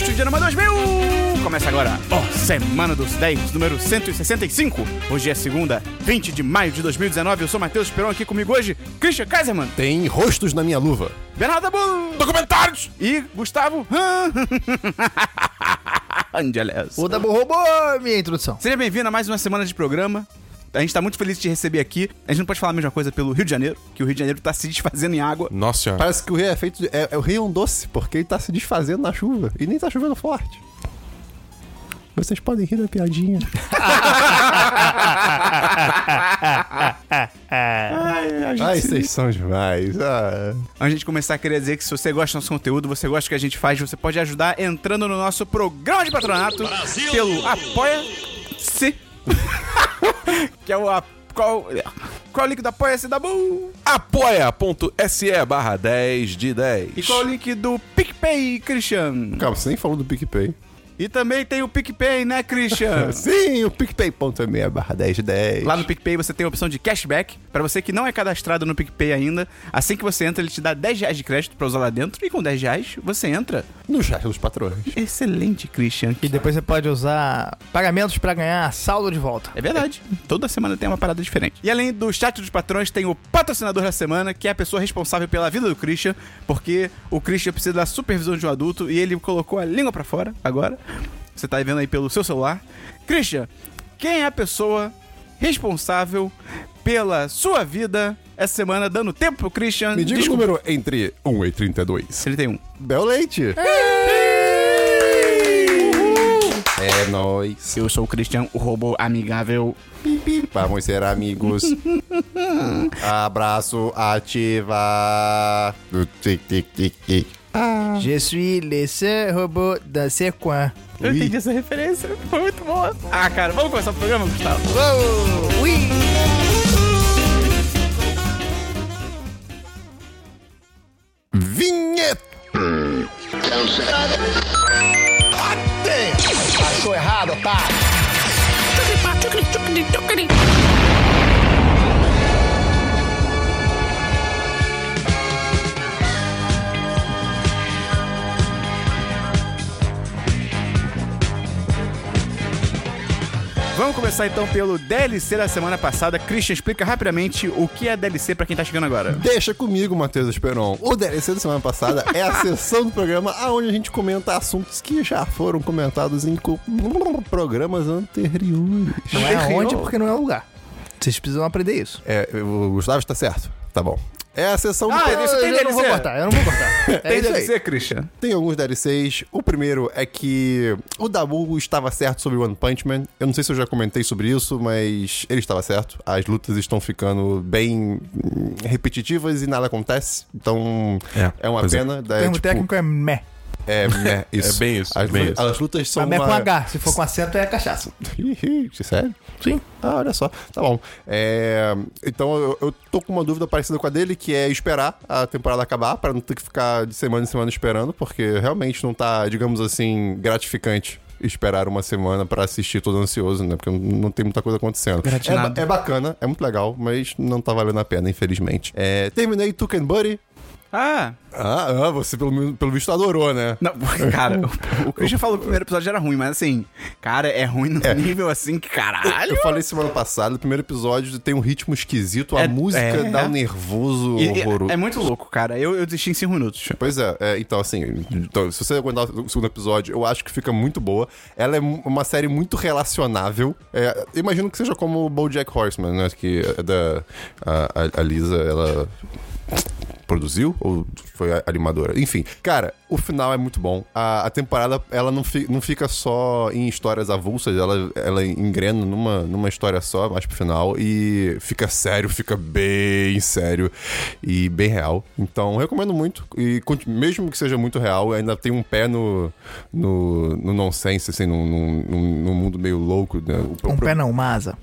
Estúdio Dinama 2000! Começa agora, ó, Semana dos 10, número 165. Hoje é segunda, 20 de maio de 2019. Eu sou Matheus Esperon, aqui comigo hoje, Christian Kaiserman, Tem rostos na minha luva. Bernardo Dabu, Documentários! e Gustavo Angeles. O Dabu roubou minha introdução. Seja bem-vindo a mais uma semana de programa. A gente tá muito feliz de te receber aqui. A gente não pode falar a mesma coisa pelo Rio de Janeiro, que o Rio de Janeiro tá se desfazendo em água. Nossa senhora. Parece que o rio é feito de, é, é o rio é um doce, porque ele tá se desfazendo na chuva. E nem tá chovendo forte. Vocês podem rir da piadinha. Ai, a gente Ai, vocês são demais. Ah. Antes de a gente começar, queria dizer que se você gosta do nosso conteúdo, você gosta do que a gente faz, você pode ajudar entrando no nosso programa de patronato pelo Apoia-se. que é o. Qual, qual é o link do Apoia-se da Bu? apoia.se barra 10 de 10. E qual é o link do PicPay, Christian? Calma, você nem falou do PicPay. E também tem o PicPay, né, Christian? Sim, o picpay.me barra 10 de 10. Lá no PicPay você tem a opção de cashback. Pra você que não é cadastrado no PicPay ainda, assim que você entra, ele te dá 10 reais de crédito pra usar lá dentro. E com 10 reais, você entra. No chat dos patrões. Excelente, Christian. E depois você pode usar pagamentos pra ganhar saldo de volta. É verdade. Toda semana tem uma parada diferente. E além do chat dos patrões, tem o patrocinador da semana, que é a pessoa responsável pela vida do Christian, porque o Christian precisa da supervisão de um adulto e ele colocou a língua pra fora agora. Você tá vendo aí pelo seu celular. Christian, quem é a pessoa responsável pela sua vida essa semana, dando tempo pro Christian? Me diga o Desculpa, número entre 1 e 32. 31. Bel Leite. É nóis. Eu sou o Christian, o robô amigável. Vamos ser amigos. Abraço, ativa. Tic, tic, tic, tic. Je suis le seul robot dans ce coin. Eu entendi essa referência, foi muito boa. Ah, cara, vamos começar o programa, Gustavo? Uou, ui. Vinheta. Achou errado, tá? Vamos começar então pelo DLC da semana passada. Christian, explica rapidamente o que é DLC pra quem tá chegando agora. Deixa comigo, Matheus Esperon. O DLC da semana passada é a sessão do programa onde a gente comenta assuntos que já foram comentados em programas anteriores. Não é aonde porque não é o lugar. Vocês precisam aprender isso. É, o Gustavo está certo. Tá bom. É a sessão do Ah, isso tem eu não vou DLC? cortar, eu não vou cortar. É Tem isso aí. DLC, Christian? Tem alguns DLCs. O primeiro é que o Dabu estava certo sobre One Punch Man. Eu não sei se eu já comentei sobre isso, mas ele estava certo. As lutas estão ficando bem hum, repetitivas e nada acontece. Então é, É, uma pois é. pena. O Daí, termo tipo, técnico é meh. É, é, isso. É bem isso, As, bem lu- isso. as lutas são Mas uma... com H. Se for com acento é cachaça. Sério? Sim. Ah, olha só. Tá bom. É, então eu, eu tô com uma dúvida parecida com a dele, que é esperar a temporada acabar, pra não ter que ficar de semana em semana esperando, porque realmente não tá, digamos assim, gratificante esperar uma semana pra assistir todo ansioso, né? Porque não, tem muita coisa acontecendo. É, é bacana, é muito legal, mas não tá valendo a pena, infelizmente. É, terminei Tuken Buddy. Ah, Ah, ah, você pelo, pelo visto adorou, né? não, cara, o, o Christian falou que o primeiro episódio era ruim, mas assim, cara, é ruim no nível assim que caralho. Eu falei semana passada, o primeiro episódio tem um ritmo esquisito, a É- música é. dá um nervoso E- horroroso. é muito louco, cara. Eu, eu desisti em 5 minutos. Pois é, é, então assim, então, se você aguentar o segundo episódio, eu acho que fica muito boa. Ela é uma série muito relacionável. É, imagino que seja como o BoJack Horseman, né? Que é da a- a Lisa, ela produziu ou foi a animadora? Enfim, cara, o final é muito bom. A, a temporada, ela não, fi- não fica só em histórias avulsas, ela, ela engrena numa, numa história só, mais pro final, e fica sério, fica bem sério e bem real. Então, recomendo muito. E mesmo que seja muito real, ainda tem um pé no, no, no nonsense, assim, num, num, num- num mundo meio louco. Né? O Um próprio- pé não, uma asa.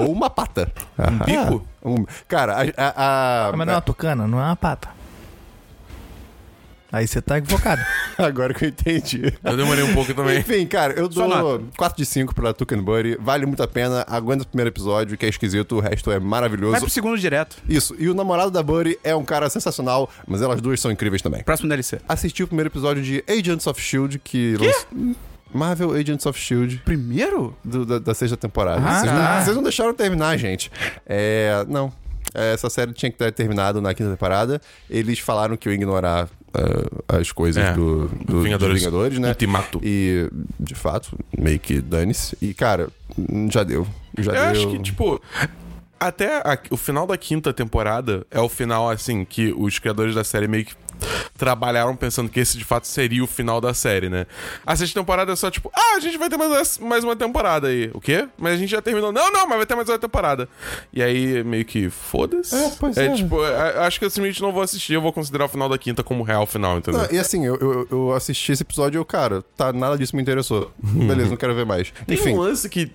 Ou uma pata. Um bico? Um- cara, a- a- a- Ah, mas não é uma tucana, não é uma pata. Aí você tá equivocado. Agora que eu entendi. Eu demorei um pouco também. Enfim, cara, eu Só dou nota. 4 de 5 pra Tuken Buddy. Vale muito a pena. Aguenta o primeiro episódio, que é esquisito. O resto é Vai maravilhoso. pro segundo direto. Isso. E o namorado da Buddy é um cara sensacional, mas elas duas são incríveis também. Próximo DLC. Assisti o primeiro episódio de Agents of S.H.I.E.L.D., que... lanç- Marvel Agents of S.H.I.E.L.D., Primeiro? do- da, da sexta temporada. Ah, vocês, tá. não, vocês não deixaram terminar, gente. É... Não. Essa série tinha que ter terminado na quinta temporada. Eles falaram que eu ia ignorar ah, as coisas É, do, do, Vingadores. dos Vingadores, né? Ultimato. E, de fato, meio que dane-se. E, cara, já deu. Já Eu deu. acho que, tipo. Até a- o final da quinta temporada é o final, assim, que os criadores da série meio que trabalharam pensando que esse de fato seria o final da série, né? A sexta temporada é só tipo, ah, a gente vai ter mais, mais uma temporada aí. O quê? Mas a gente já terminou. Não, não, mas vai ter mais uma temporada. E aí meio que foda-se. É, pois é. tipo, é, acho que eu simplesmente não vou assistir, eu vou considerar o final da quinta como real final, entendeu? Não, e assim, eu, eu, eu assisti esse episódio e eu, cara, tá, nada disso me interessou. Beleza, não quero ver mais. Tem Enfim. um lance que.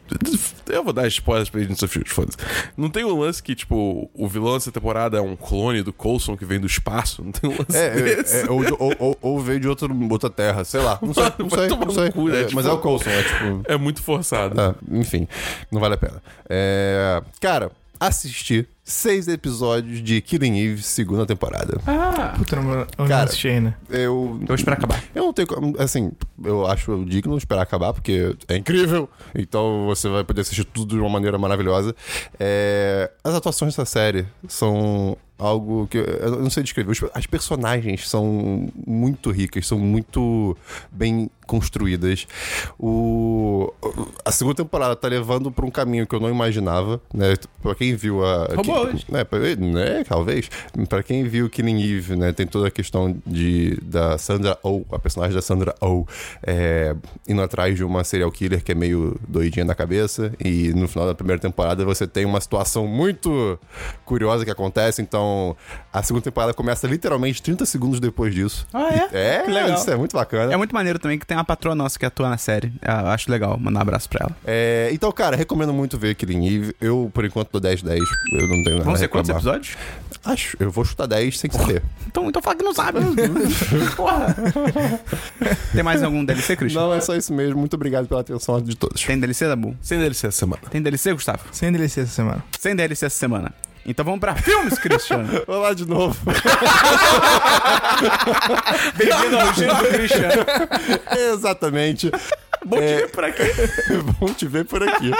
Eu vou dar spoilers pra Agents of Shield, foda-se. Não tem um lance que, tipo, o vilão dessa temporada é um clone do Coulson que vem do espaço? Não tem um lance É? É, é, ou, ou, ou, ou veio de outro, outra terra, sei lá. Não sei, não Vai sei, não sei. cu, né? É, Tipo- Mas é o Coulson, é tipo. É muito forçado. Ah, enfim, não vale a pena. É, cara, assisti seis episódios de Killing Eve, segunda temporada. Ah, Puta, eu não, eu não Cara, assisti ainda. Eu. eu vou esperar acabar. Eu não tenho como. Assim, eu acho digno esperar acabar, porque é incrível. Então você vai poder assistir tudo de uma maneira maravilhosa. É, as atuações dessa série são algo que eu- eu não sei descrever. As personagens são muito ricas, são muito bem construídas. O, a segunda temporada tá levando pra um caminho que eu não imaginava, né? Pra quem viu a. Robôs. que- né, pra- né, talvez. Pra quem viu Killing Eve, né, tem toda a questão de da Sandra Oh, a personagem da Sandra Oh, é, indo atrás de uma serial killer que é meio doidinha da cabeça. E no final da primeira temporada você tem uma situação muito curiosa que acontece. Então a segunda temporada começa literalmente 30 segundos depois disso. Ah, é? É, Que legal. isso é muito bacana. É muito maneiro também que tem uma patroa nossa que atua na série. Eu acho legal. Mandar um abraço pra ela. É, então, cara, recomendo muito ver Killing Eve. Eu, por enquanto, dou 10 10. Eu não tenho nada Vão ser quantos episódios? Acho. Eu vou chutar 10 sem saber. Então, então fala que não sabe. Porra. Tem mais algum DLC, Christian? Não, é só isso mesmo. Muito obrigado pela atenção de todos. Tem DLC, Dabu? Sem DLC essa semana. Tem DLC, Gustavo? Sem DLC essa semana. Sem DLC essa semana. Então vamos pra filmes, Christian. Vou lá de novo. Bem-vindo ao giro do Christian. Exatamente. Bom É. dia por aqui. Vamos te ver por aqui.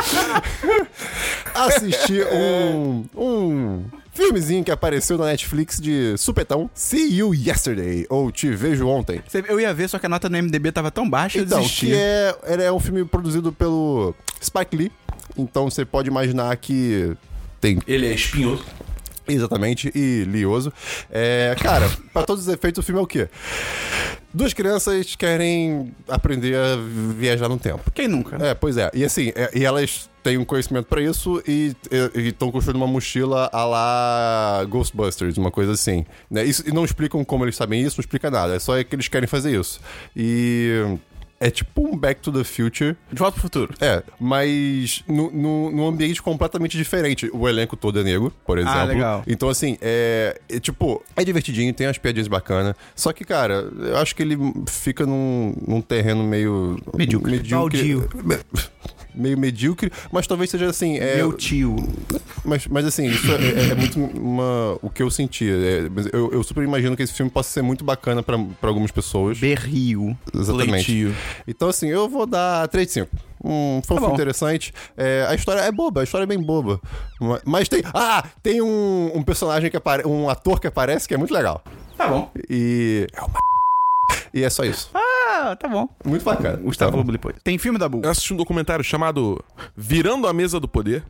Assisti um, um filmezinho que apareceu na Netflix de supetão. See You Yesterday, ou Te Vejo Ontem. Eu ia ver, só que a nota no MDB tava tão baixa, eu Então, desisti. que é, ele é um filme produzido pelo Spike Lee. Então você pode imaginar que tem Ele é espinhoso. Exatamente, e lioso. É, cara, pra todos os efeitos, o filme é o quê? Duas crianças querem aprender a viajar no tempo. Quem nunca? É, pois é. E assim, é- e elas têm um conhecimento pra isso e estão construindo uma mochila a lá Ghostbusters, uma coisa assim. Né? Isso, e não explicam como eles sabem isso, não explica nada. É só que eles querem fazer isso. E é tipo um Back to the Future. De volta pro futuro. É, mas no, no, num ambiente completamente diferente. O elenco todo é negro, por exemplo. legal. Então, assim, é, é tipo, é divertidinho, tem umas piadinhas bacanas. Só que, cara, eu acho que ele fica num, num terreno meio. Medíocre. medíocre Baldio. meio medíocre, mas talvez seja assim. É, Meu tio. mas, mas assim, isso é, é- é muito uma, o que eu senti. É, eu, eu super imagino que esse filme possa ser muito bacana pra pra algumas pessoas. Berrio. Exatamente. Leitio. Então, assim, eu vou dar 3 de 5. Um, foi um Tá filme bom. interessante. É, a história é boba, a história é bem boba. Ma- Mas tem. Ah! Tem um, um personagem que aparece. Um ator que aparece que é muito legal. Tá bom. E. É uma. E é só isso. Ah, tá bom. Muito bacana. Gustavo Lobo depois. Tem filme da Bu. Eu assisti um documentário chamado Virando a Mesa do Poder,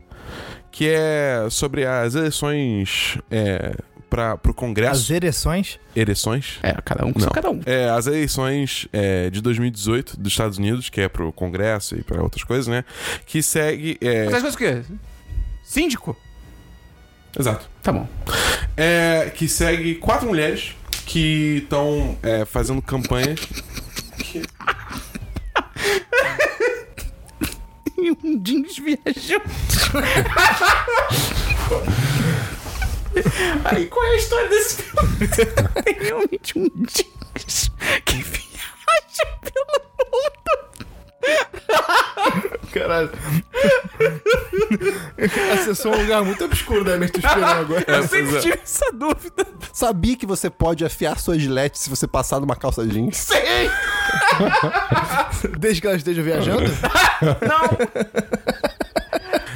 que é sobre as eleições é, para pro Congresso. As ereções. Eleições? É, cada um com cada um. É, as eleições é, de 2018 dos Estados Unidos, que é pro Congresso e para outras coisas, né? Que segue. É... Outras coisas o quê? Síndico? Exato. Tá bom. É, que segue quatro mulheres que estão é, fazendo campanha. e um jeans viajou. Aí, qual é a história desse filme? Tem realmente um jeans que viaja pelo mundo. Caralho. Acessou um lugar muito obscuro da mente esperando agora. Eu sempre é. tive essa dúvida. Sabia que você pode afiar sua gilete se você passar numa calça jeans? Desde que ela esteja viajando?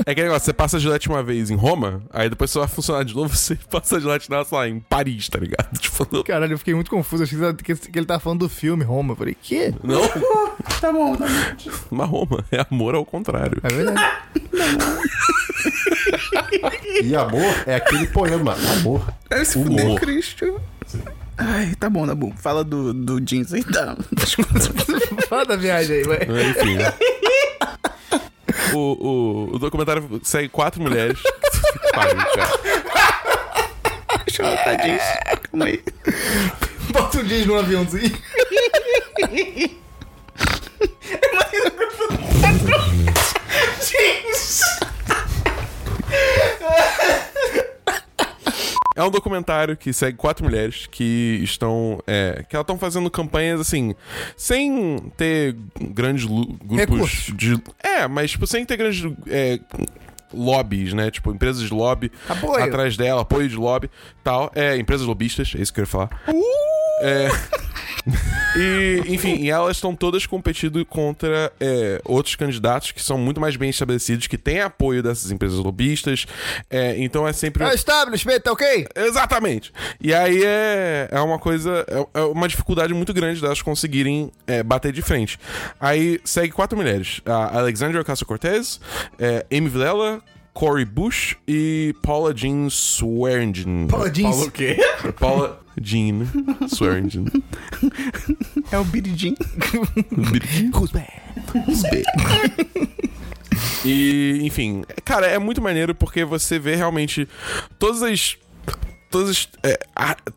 É aquele negócio, você passa a gilete uma vez em Roma, aí depois você vai funcionar de novo, você passa a gilete nela, sei lá, em Paris, tá ligado? Tipo, Caralho, eu fiquei muito confuso. Achei que, que ele tava falando do filme Roma. Eu falei, que? não, Tá bom, tá bom. mas Roma é amor ao contrário. É verdade. E amor é aquele poema. Amor. É se fuder, Christian. Ai, tá bom, Dabu. Fala do, do jeans aí, tá? Fala da viagem aí, vai. Enfim. O, o, o documentário segue quatro mulheres. Pariu, cara. Deixa eu anotar disso. Calma aí. Bota um jeans no aviãozinho. É um documentário que segue quatro mulheres que estão. É, que elas estão fazendo campanhas assim, sem ter grandes grupos Recursos. de. É, mas tipo, sem ter grandes. É, lobbies, né? Tipo, empresas de lobby Apoio. atrás dela, apoio de lobby tal. É, empresas lobistas, é isso que eu ia falar. É. E, enfim, e elas estão todas competindo contra é, outros candidatos que são muito mais bem estabelecidos, que têm apoio dessas empresas lobistas. É, então é sempre. É o establishment, tá ok? Exatamente. E aí é, é uma coisa, é, é uma dificuldade muito grande delas conseguirem é, bater de frente. Aí segue quatro mulheres: a Alexandria Ocasio-Cortez, é, Amy Vilela, Cory Bush e Paula Jean Swearengin. Paula Jeans. Paulo o quê? Paula Jean Swearengin. É o Billy Jean. Who's bad? E, enfim, cara, é muito maneiro porque você vê realmente todas as. Todas as é,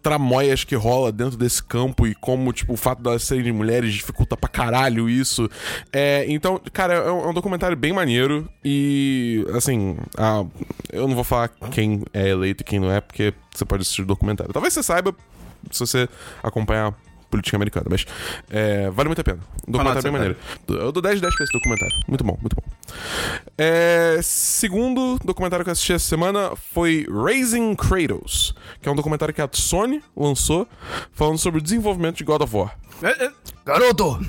tramóias que rola dentro desse campo e como, tipo, o fato delas serem mulheres dificulta pra caralho isso. É, então, cara, é um, é um documentário bem maneiro e, assim, a- eu não vou falar quem é eleito e quem não é, porque você pode assistir o documentário. Talvez você saiba se você acompanhar política americana, mas é, vale muito a pena. O documentário é bem nota maneiro. Eu dou 10 de 10 pra esse documentário. Muito bom, muito bom. É, segundo documentário que eu assisti essa semana foi Raising Kratos, que é um documentário que a Sony lançou falando sobre o desenvolvimento de God of War. Garoto!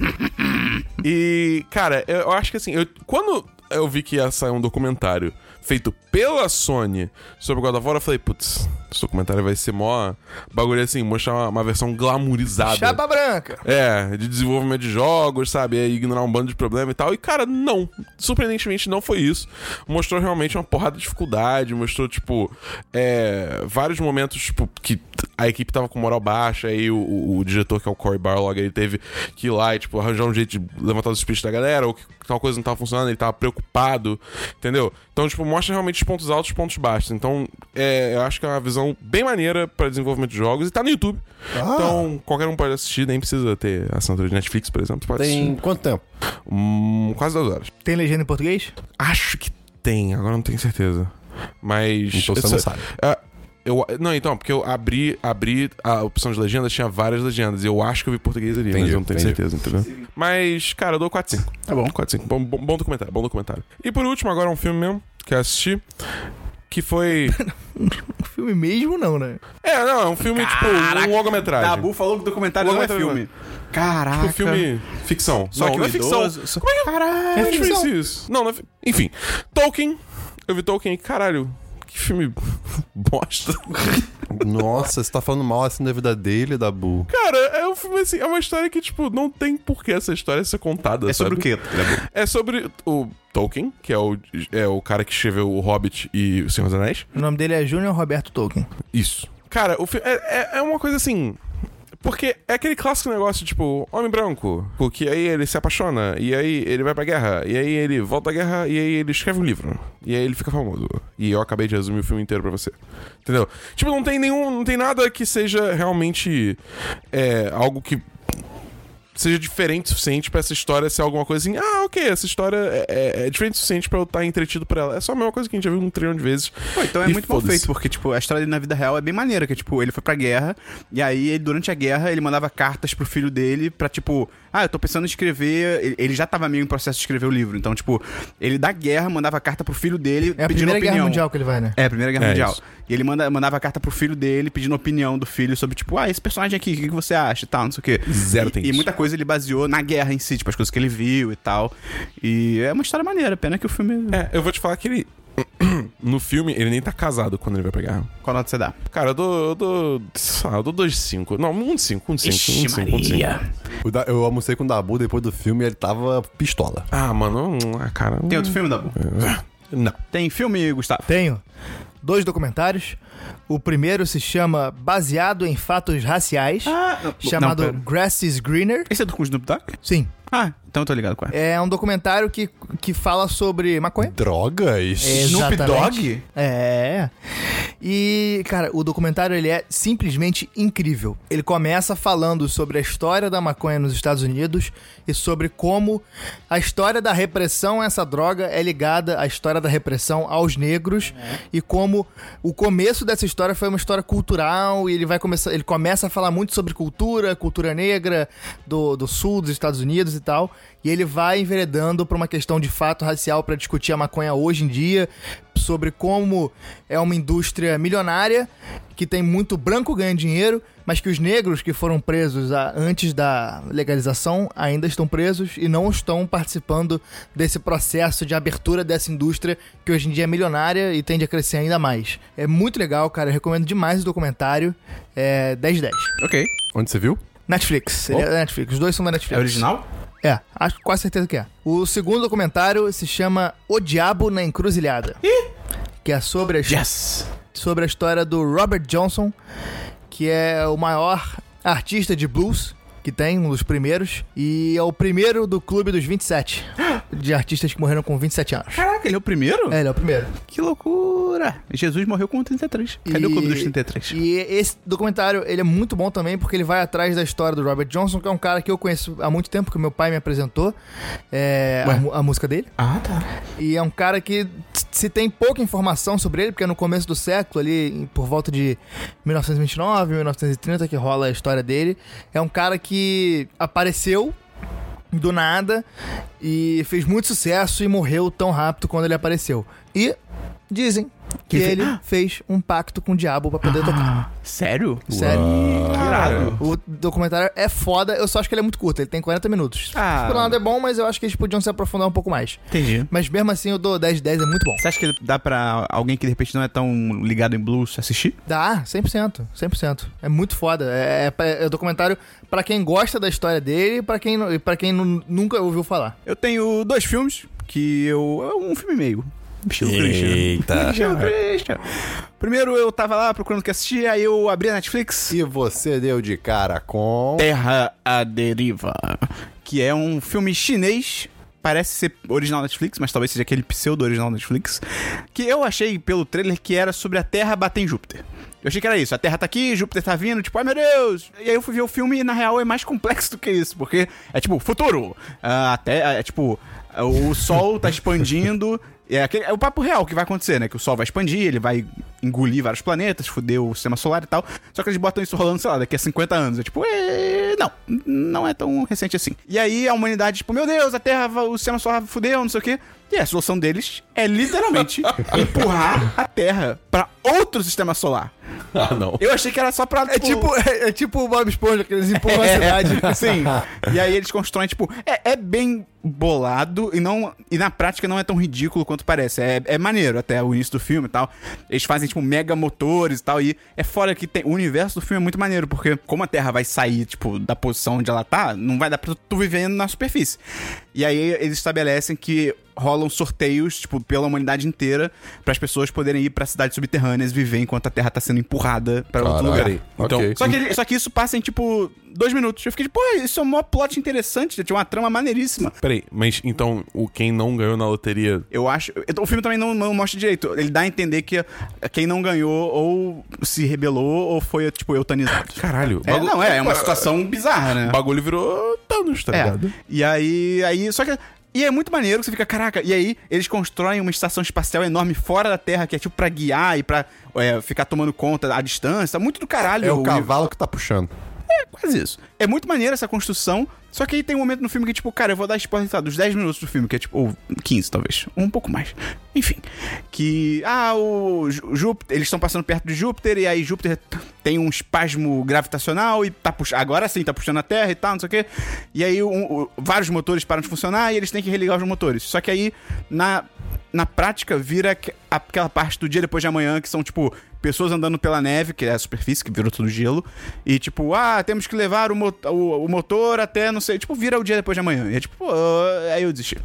E, cara, eu acho que assim, eu- quando eu vi que ia sair um documentário feito pela Sony sobre God of War, eu falei, putz, esse documentário vai ser mó bagulho assim, mostrar uma, uma versão glamourizada. Chapa branca. É, de desenvolvimento de jogos, sabe? É ignorar um bando de problema e tal. E, cara, não. Surpreendentemente, não foi isso. Mostrou realmente uma porrada de dificuldade. Mostrou, tipo, é, vários momentos, tipo, que a equipe tava com moral baixa. Aí o, o- o diretor, que é o Corey Barlog, ele teve que ir lá e, tipo, arranjar um jeito de levantar os espíritos da galera. Ou que tal coisa não tava funcionando, ele tava preocupado. Entendeu? Então, tipo, mostra realmente pontos altos e os pontos baixos. Então, é, eu acho que é uma visão bem maneira para desenvolvimento de jogos. E tá no YouTube. Então, qualquer um pode assistir, nem precisa ter assinatura de Netflix, por exemplo. Pode Tem assistir. quanto tempo? Hum, quase duas horas. Tem legenda em português? Acho que tem, agora não tenho certeza. Mas. Então você eu não sabe. Ah, eu, não, então, porque eu abri, abri a opção de legendas, tinha várias legendas. E eu acho que eu vi português ali, mas Entendi, eu não tenho entendi. certeza, entendeu? Mas, cara, eu dou 4 5 Tá bom. 4 5 bom, bom, bom documentário, bom documentário. E por último, agora um filme mesmo, que eu assisti. Que foi. Filme mesmo, não, né? É, não, é um filme, tipo, um longa-metragem. Dabu falou que o documentário não é filme. Caraca. Tipo, filme ficção. Só não, que não é ficção. idoso- só- Como é que Caralho. é difícil isso? Não, não é fi... Enfim, Tolkien. Eu vi Tolkien e, caralho, que filme bosta. Nossa, você tá falando mal assim da vida dele, Dabu. Cara, é um filme assim, é uma história que, tipo, não tem por que essa história ser contada. É sobre o sabe? quê? Dabu? É sobre o Tolkien, que é o, é o cara que escreveu O Hobbit e O Senhor dos Anéis. O nome dele é Júnior Roberto Tolkien. Isso. Cara, o filme é, é, é uma coisa assim. Porque é aquele clássico negócio, tipo, homem branco, que aí ele se apaixona, e aí ele vai pra guerra, e aí ele volta da guerra, e aí ele escreve um livro, e aí ele fica famoso. E eu acabei de resumir o filme inteiro pra você. Entendeu? Tipo, não tem nenhum. Não tem nada que seja realmente é, algo que seja diferente o suficiente pra essa história ser alguma coisa assim. Ah, ok, essa história é, é- é diferente o suficiente pra eu estar entretido por ela. É só a mesma coisa que a gente já viu um trilhão de vezes. Pô, então é muito mal foda-se. feito, porque, tipo, a história dele na vida real é bem maneira, que, tipo, ele foi pra guerra, e aí, ele, durante a guerra, ele mandava cartas pro filho dele pra, tipo, ah, eu tô pensando em escrever... Ele, já tava meio em processo de escrever o livro, então, tipo, ele da guerra mandava carta pro filho dele É a pedindo Primeira opinião. Guerra Mundial que ele vai, né? É, a Primeira Guerra É, Mundial. isso. E ele manda, mandava carta pro filho dele pedindo opinião do filho sobre, tipo, ah, esse personagem aqui, o que, que você acha e tal, não sei o quê. Zero e, tem e isso. muita coisa ele baseou na guerra em si, tipo, as coisas que ele viu e tal. E é uma história maneira, pena que o filme... É, eu vou te falar que ele. No filme, ele nem tá casado quando ele vai pra guerra. Qual nota você dá? Cara, eu dou. Eu dou. sei lá, eu dou 2 de 5. Não, 1 de 5, 1 de 5, 1 Ixi, de 5, 1 de 5. Maria. O Da- Eu almocei com o Dabu depois do filme e ele tava pistola. Ah, mano, hum, ah, cara. Tem outro filme, Dabu? Não. Tem filme, Gustavo? Tenho dois documentários. O primeiro se chama Baseado em Fatos Raciais, Ah, chamado Não. Grass is Greener. Esse é do Snoop Dogg? Sim. Ah, então eu tô ligado com ela. É um documentário que, que fala sobre maconha. Drogas? Snoop Exatamente. Dogg? É. E, cara, o documentário ele é simplesmente incrível. Ele começa falando sobre a história da maconha nos Estados Unidos e sobre como a história da repressão a essa droga é ligada à história da repressão aos negros e como o começo dessa história foi uma história cultural e ele vai começar, ele começa a falar muito sobre cultura, cultura negra do, do sul dos Estados Unidos e tal, e ele vai enveredando para uma questão de fato racial para discutir a maconha hoje em dia, sobre como é uma indústria milionária que tem muito branco ganhando dinheiro, mas que os negros que foram presos antes da legalização ainda estão presos e não estão participando desse processo de abertura dessa indústria que hoje em dia é milionária e tende a crescer ainda mais. É muito legal, cara. Eu recomendo demais o documentário. É 10 de 10. Ok. Onde você viu? Netflix. Ele é Netflix. Os dois são da Netflix. É original? É, acho quase certeza que é. O segundo documentário se chama O Diabo na Encruzilhada. Que é sobre a, Yes! sobre a história do Robert Johnson, que é o maior artista de blues que tem, um dos primeiros, e é o primeiro do clube dos 27, de artistas que morreram com 27 anos. Caraca, ele é o primeiro? É, ele é o primeiro. Que loucura! Jesus morreu com 33. Cadê o E- clube dos 33? E esse documentário, ele é muito bom também, porque ele vai atrás da história do Robert Johnson, que é um cara que eu conheço há muito tempo, que meu pai me apresentou é, a, a música dele. Ah, tá. E é um cara que se tem pouca informação sobre ele, porque é no começo do século, ali por volta de 1929, 1930, que rola a história dele. É um cara que apareceu do nada e fez muito sucesso e morreu tão rápido quando ele apareceu. E dizem que Que fe- ele fez um pacto com o diabo pra poder tocar. Sério? Sério. Irado. O documentário é foda, eu só acho que ele é muito curto, ele tem 40 minutos. Ah. Por um lado é bom, mas eu acho que eles podiam se aprofundar um pouco mais. Entendi. Mas mesmo assim eu dou 10 de 10, é muito bom. Você acha que dá pra alguém que de repente não é tão ligado em blues assistir? Dá, 100%, 100%. É muito foda. É, é, é documentário pra quem gosta da história dele e pra quem, pra quem nu- nunca ouviu falar. Eu tenho dois filmes que eu. É um filme e meio. Estilo Christian. Eita. Estilo Christian. Primeiro eu tava lá procurando o que assistir, aí eu abri a Netflix. E você deu de cara com. Terra à Deriva. Que é um filme chinês. Parece ser original Netflix, mas talvez seja aquele pseudo original Netflix. Que eu achei pelo trailer que era sobre a Terra bater em Júpiter. Eu achei que era isso. A Terra tá aqui, Júpiter tá vindo, tipo, ai meu Deus! E aí eu fui ver o filme e na real é mais complexo do que isso, porque é tipo, futuro. Até, é tipo, o Sol tá expandindo. É, aquele, é o papo real que vai acontecer, né? Que o Sol vai expandir, ele vai engolir vários planetas, foder o sistema solar e tal. Só que eles botam isso rolando, sei lá, daqui a 50 anos. É tipo, "É, não, não é tão recente assim. E aí a humanidade, tipo, meu Deus, a Terra, o sistema solar fudeu, não sei o quê. E a solução deles é literalmente empurrar a Terra pra outro sistema solar. Ah, não. Eu achei que era só pra. É tipo, é, é tipo o Bob Esponja, que eles empurram a cidade. Sim. E aí eles constroem, tipo, é, é bem bolado e não e na prática não é tão ridículo quanto parece. É, é maneiro até o início do filme e tal. Eles fazem, tipo, mega motores e tal. E é fora que tem. O universo do filme é muito maneiro, porque como a Terra vai sair, tipo, da posição onde ela tá, não vai dar pra tu vivendo na superfície. E aí eles estabelecem que rolam sorteios, tipo, pela humanidade inteira, para as pessoas poderem ir pra cidades subterrâneas viver enquanto a Terra tá sendo empurrada pra outro lugar. Então, Ok. Só que, só que isso passa em, tipo, dois minutos. Eu fiquei tipo, pô, isso é um plot interessante, tinha uma trama maneiríssima. Peraí, mas então o quem não ganhou na loteria. Eu acho. O filme também não, não mostra direito. Ele dá a entender que quem não ganhou ou se rebelou ou foi, tipo, eutanizado. Caralho, É, não, é, é uma situação bizarra, né? O bagulho virou Thanos, tá É. ligado? E aí, aí. Só que. E é muito maneiro que você fica, caraca, e aí eles constroem uma estação espacial enorme fora da Terra, que é tipo pra guiar e pra é, ficar tomando conta à distância. Muito do caralho. É o o- cavalo que tá puxando. É, quase isso. É muito maneiro essa construção, só que aí tem um momento no filme que, tipo, cara, eu vou dar spoiler tá, dos 10 minutos do filme, que é tipo, ou 15 talvez, ou um pouco mais. Enfim. Que, ah, o Jú- Júpiter, eles estão passando perto de Júpiter, e aí Júpiter tem um espasmo gravitacional e tá puxando, agora sim, tá puxando a Terra e tal, não sei o quê. E aí um- o- vários motores param de funcionar e eles têm que religar os motores. Só que aí, na, na prática, vira aqu- aquela parte do dia depois de amanhã, que são, tipo, pessoas andando pela neve, que é a superfície, que virou tudo gelo, e tipo, ah, temos que levar o, mo- o- o motor até, não sei, tipo, vira o dia depois de amanhã. E é tipo, pô, aí eu desisti.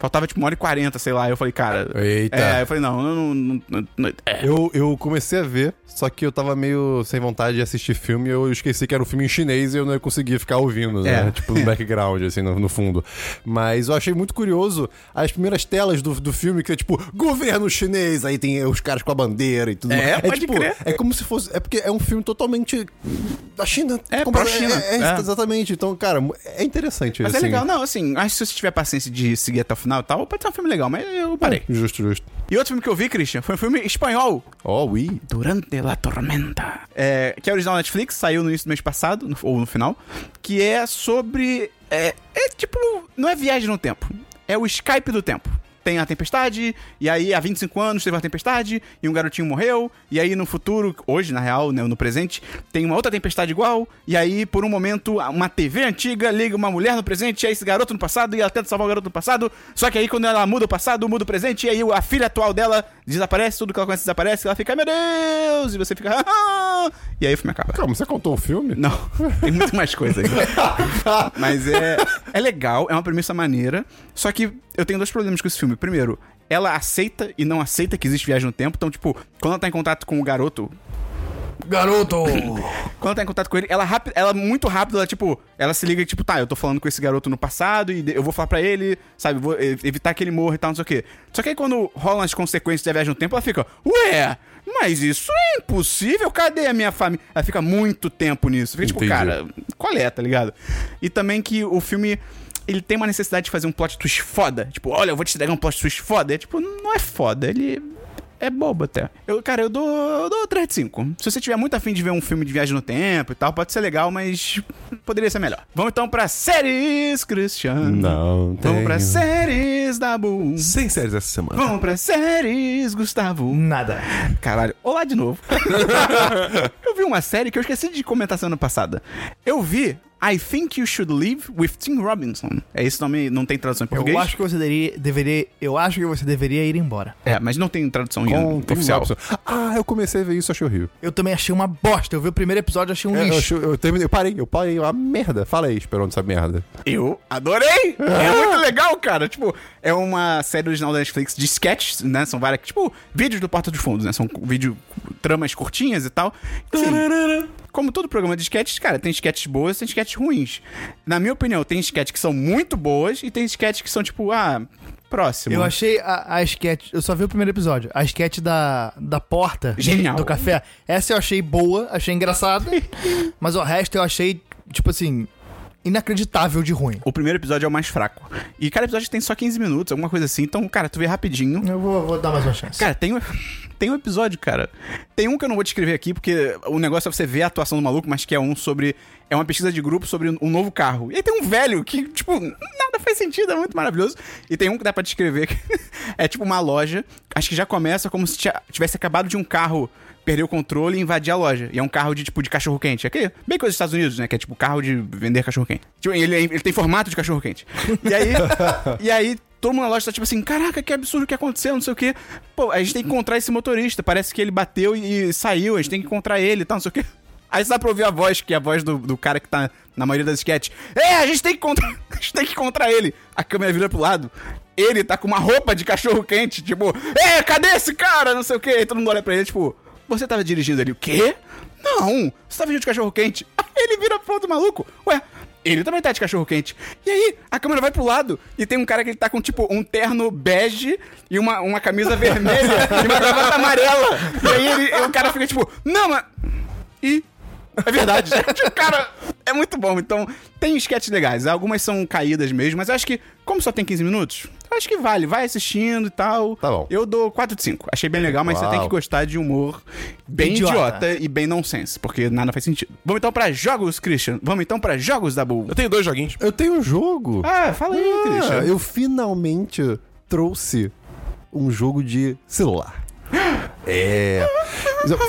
Faltava tipo uma hora e quarenta, sei lá. Eu falei, cara. Eita. É, eu falei, não, não, não, não, não- é. Eu, eu comecei a ver, só que eu tava meio sem vontade de assistir filme eu esqueci que era um filme em chinês e eu não conseguia ficar ouvindo, né? É. Tipo, no background, assim, no, no fundo. Mas eu achei muito curioso as primeiras telas do, do filme, que é tipo, governo chinês, aí tem os caras com a bandeira e tudo É, mais. pode tipo, crer. É como se fosse. É porque é um filme totalmente da China. É, Como- pró-China. É, é, É. exatamente. Então, cara, é interessante. Mas é assim. legal, não, assim, acho que se você tiver paciência de seguir até o final e tal, pode ser um filme legal, mas eu parei. Justo, justo. E outro filme que eu vi, Christian, foi um filme espanhol, Oh, oui. Durante la Tormenta. É, que é original Netflix, saiu no início do mês passado, no- ou no final, que é sobre. É, é tipo. Não é viagem no tempo. É o Skype do tempo. Tem a tempestade, e aí há 25 anos teve uma tempestade, e um garotinho morreu, e aí no futuro, hoje na real, né, no presente, tem uma outra tempestade igual, e aí por um momento uma TV antiga liga uma mulher no presente, e aí esse garoto no passado, e ela tenta salvar o garoto no passado, só que aí quando ela muda o passado, muda o presente, e aí a filha atual dela desaparece, tudo que ela conhece desaparece, e ela fica, meu Deus, e você fica, "Ah!" e aí o filme acaba. Calma, você contou o filme? Não, tem muito mais coisa aí. Mas é, é legal, é uma premissa maneira. Só que eu tenho dois problemas com esse filme. Primeiro, ela aceita e não aceita que existe viagem no tempo. Então, tipo, quando ela tá em contato com o garoto, Garoto! quando ela tá em contato com ele, ela, rápido, ela muito rápido, ela, tipo, ela se liga, tipo, tá, eu tô falando com esse garoto no passado e eu vou falar pra ele, sabe, vou evitar que ele morra e tal, não sei o quê. Só que aí quando rolam as consequências da viagem no tempo, ela fica, ué, mas isso é impossível, cadê a minha família? Ela fica muito tempo nisso. Fica tipo, Entendi. cara, qual é, tá ligado? E também que o filme. Ele tem uma necessidade de fazer um plot twist foda. Tipo, olha, eu vou te entregar um plot twist foda. É tipo, não é foda. Ele é bobo até. Eu, cara, eu dou, eu dou 3 de 5. Se você tiver muito afim de ver um filme de viagem no tempo e tal, pode ser legal, mas poderia ser melhor. Vamos então pra séries, Christian. Não, Vamos tem. pra séries da Boom. Sem séries essa semana. Vamos pra séries, Gustavo. Nada. Caralho, olá de novo. eu vi uma série que eu esqueci de comentar semana passada. Eu vi I Think You Should Live with Tim Robinson. É esse nome, não tem tradução em português? Eu acho que você deveria, deveria. Eu acho que você deveria ir embora. É, mas não tem tradução em Tim oficial. Robson. Ah, eu comecei a ver isso, achei horrível. Eu também achei uma bosta. Eu vi o primeiro episódio e achei um É, eu, lixo. achei- eu terminei, eu parei, eu parei, uma merda. Fala aí, esperando essa merda. Eu adorei! É muito legal, cara. Tipo, é uma série original da Netflix de sketches, né? São várias, tipo, vídeos do Porta dos Fundos, né? São vídeo, tramas curtinhas e tal. Assim, como todo programa de sketches, cara, tem sketches boas tem sketches ruins. Na minha opinião, tem sketches que são muito boas e tem sketches que são, tipo, ah, próximo. Eu achei a, a sketch. Eu só vi o primeiro episódio. A sketch da, da porta Genial. do café. Essa eu achei boa, achei engraçada. mas o resto eu achei, tipo assim, inacreditável de ruim. O primeiro episódio é o mais fraco. E cada episódio tem só 15 minutos, alguma coisa assim. Então, cara, tu vê rapidinho. Eu vou, vou dar mais uma chance. Cara, tem um, tem um episódio, cara. Tem um que eu não vou descrever aqui, porque o negócio é você ver a atuação do maluco, mas que é um sobre. É uma pesquisa de grupo sobre um novo carro. E aí tem um velho que, tipo, nada faz sentido, é muito maravilhoso. E tem um que dá pra descrever que é tipo uma loja. Acho que já começa como se tivesse acabado de um carro perder o controle e invadir a loja. E é um carro de tipo de cachorro quente. É que bem coisa dos Estados Unidos, né? Que é tipo carro de vender cachorro quente. Tipo, ele, ele tem formato de cachorro quente. E aí. e aí todo mundo na loja tá tipo assim, caraca, que absurdo que aconteceu, não sei o quê. Pô, a gente tem que encontrar esse motorista. Parece que ele bateu e saiu, a gente tem que encontrar ele e tal, não sei o quê. Aí você dá pra ouvir a voz, que é a voz do, do cara que tá na maioria das sketches. É, a gente tem que encontrar. A gente tem que encontrar ele. A câmera vira pro lado. Ele tá com uma roupa de cachorro quente, tipo, é, cadê esse cara? Não sei o quê. E todo mundo olha pra ele, tipo, você tava dirigindo ali o quê? Não, você tá vestido de cachorro quente. Aí ele vira pro outro maluco. Ué, ele também tá de cachorro quente. E aí, a câmera vai pro lado e tem um cara que ele tá com, tipo, um terno bege e uma, uma camisa vermelha e uma gravata amarela. E aí ele, o cara fica tipo, não, mas. E. É verdade, gente. Cara, é muito bom. Então, tem sketches legais. Algumas são caídas mesmo, mas acho que, como só tem 15 minutos, acho que vale. Vai assistindo e tal. Tá bom. Eu dou 4 de 5. Achei bem legal, mas você Uau. tem que gostar de humor bem idiota. Idiota. e bem nonsense, porque nada faz sentido. Vamos então pra jogos, Christian. Vamos então pra jogos da Bull. Eu tenho dois joguinhos. Eu tenho um jogo. Ah, fala aí, Ah, Christian. eu finalmente trouxe um jogo de celular. É.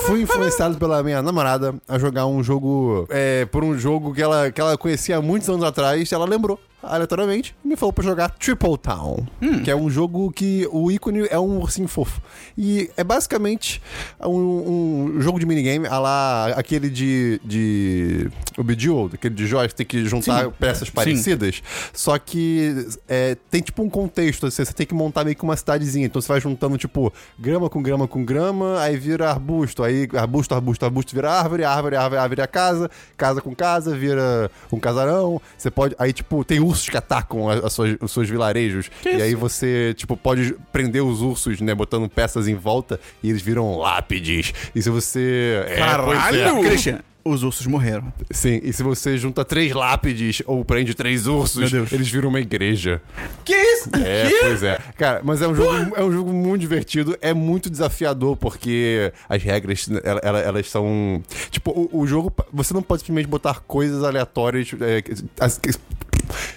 Fui influenciado pela minha namorada a jogar um jogo. É, por um jogo que ela, que ela conhecia há muitos anos atrás. Ela lembrou, aleatoriamente, e me falou pra jogar Triple Town. Que é um jogo que o ícone é um ursinho fofo. E é basicamente um, um jogo de minigame, a lá aquele de. de. O Bejeweled, aquele de joias, que tem que juntar Sim. peças Sim. parecidas. Só que é, tem tipo um contexto, assim, você tem que montar meio que uma cidadezinha. Então você vai juntando, tipo, grama com grama com grama, aí vira arbusto, aí arbusto, arbusto, arbusto vira árvore, árvore, árvore, árvore vira casa, casa com casa, vira um casarão. Você pode. Aí, tipo, tem ursos que atacam a- as suas, os seus vilarejos. e aí você, tipo, pode prender os ursos, né? Botando peças em volta e eles viram lápides. E se você. É, é. Caralho! Christian, os ursos morreram. Sim, e se você junta três lápides ou prende três ursos, eles viram uma igreja. Que isso? É, pois é. Cara, mas é um jogo, é um jogo muito divertido, é muito desafiador, porque as regras, ela- ela- elas, são. Tipo, o, o jogo, você não pode simplesmente botar coisas aleatórias. é, que- as- que-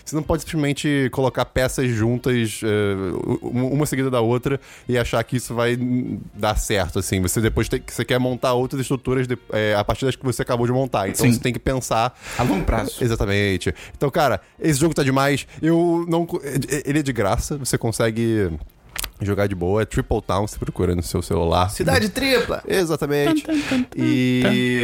você não pode simplesmente colocar peças juntas, é, uma seguida da outra, e achar que isso vai dar certo, assim. Você depois tem, você quer montar outras estruturas de- é, a partir das que você acabou de montar. Então Sim. você tem que pensar A longo prazo. Exatamente. Então, cara, esse jogo tá demais. Eu não. Ele é de graça, você consegue jogar de boa. É Triple Town, você procura no seu celular. Cidade tripla. Exatamente. E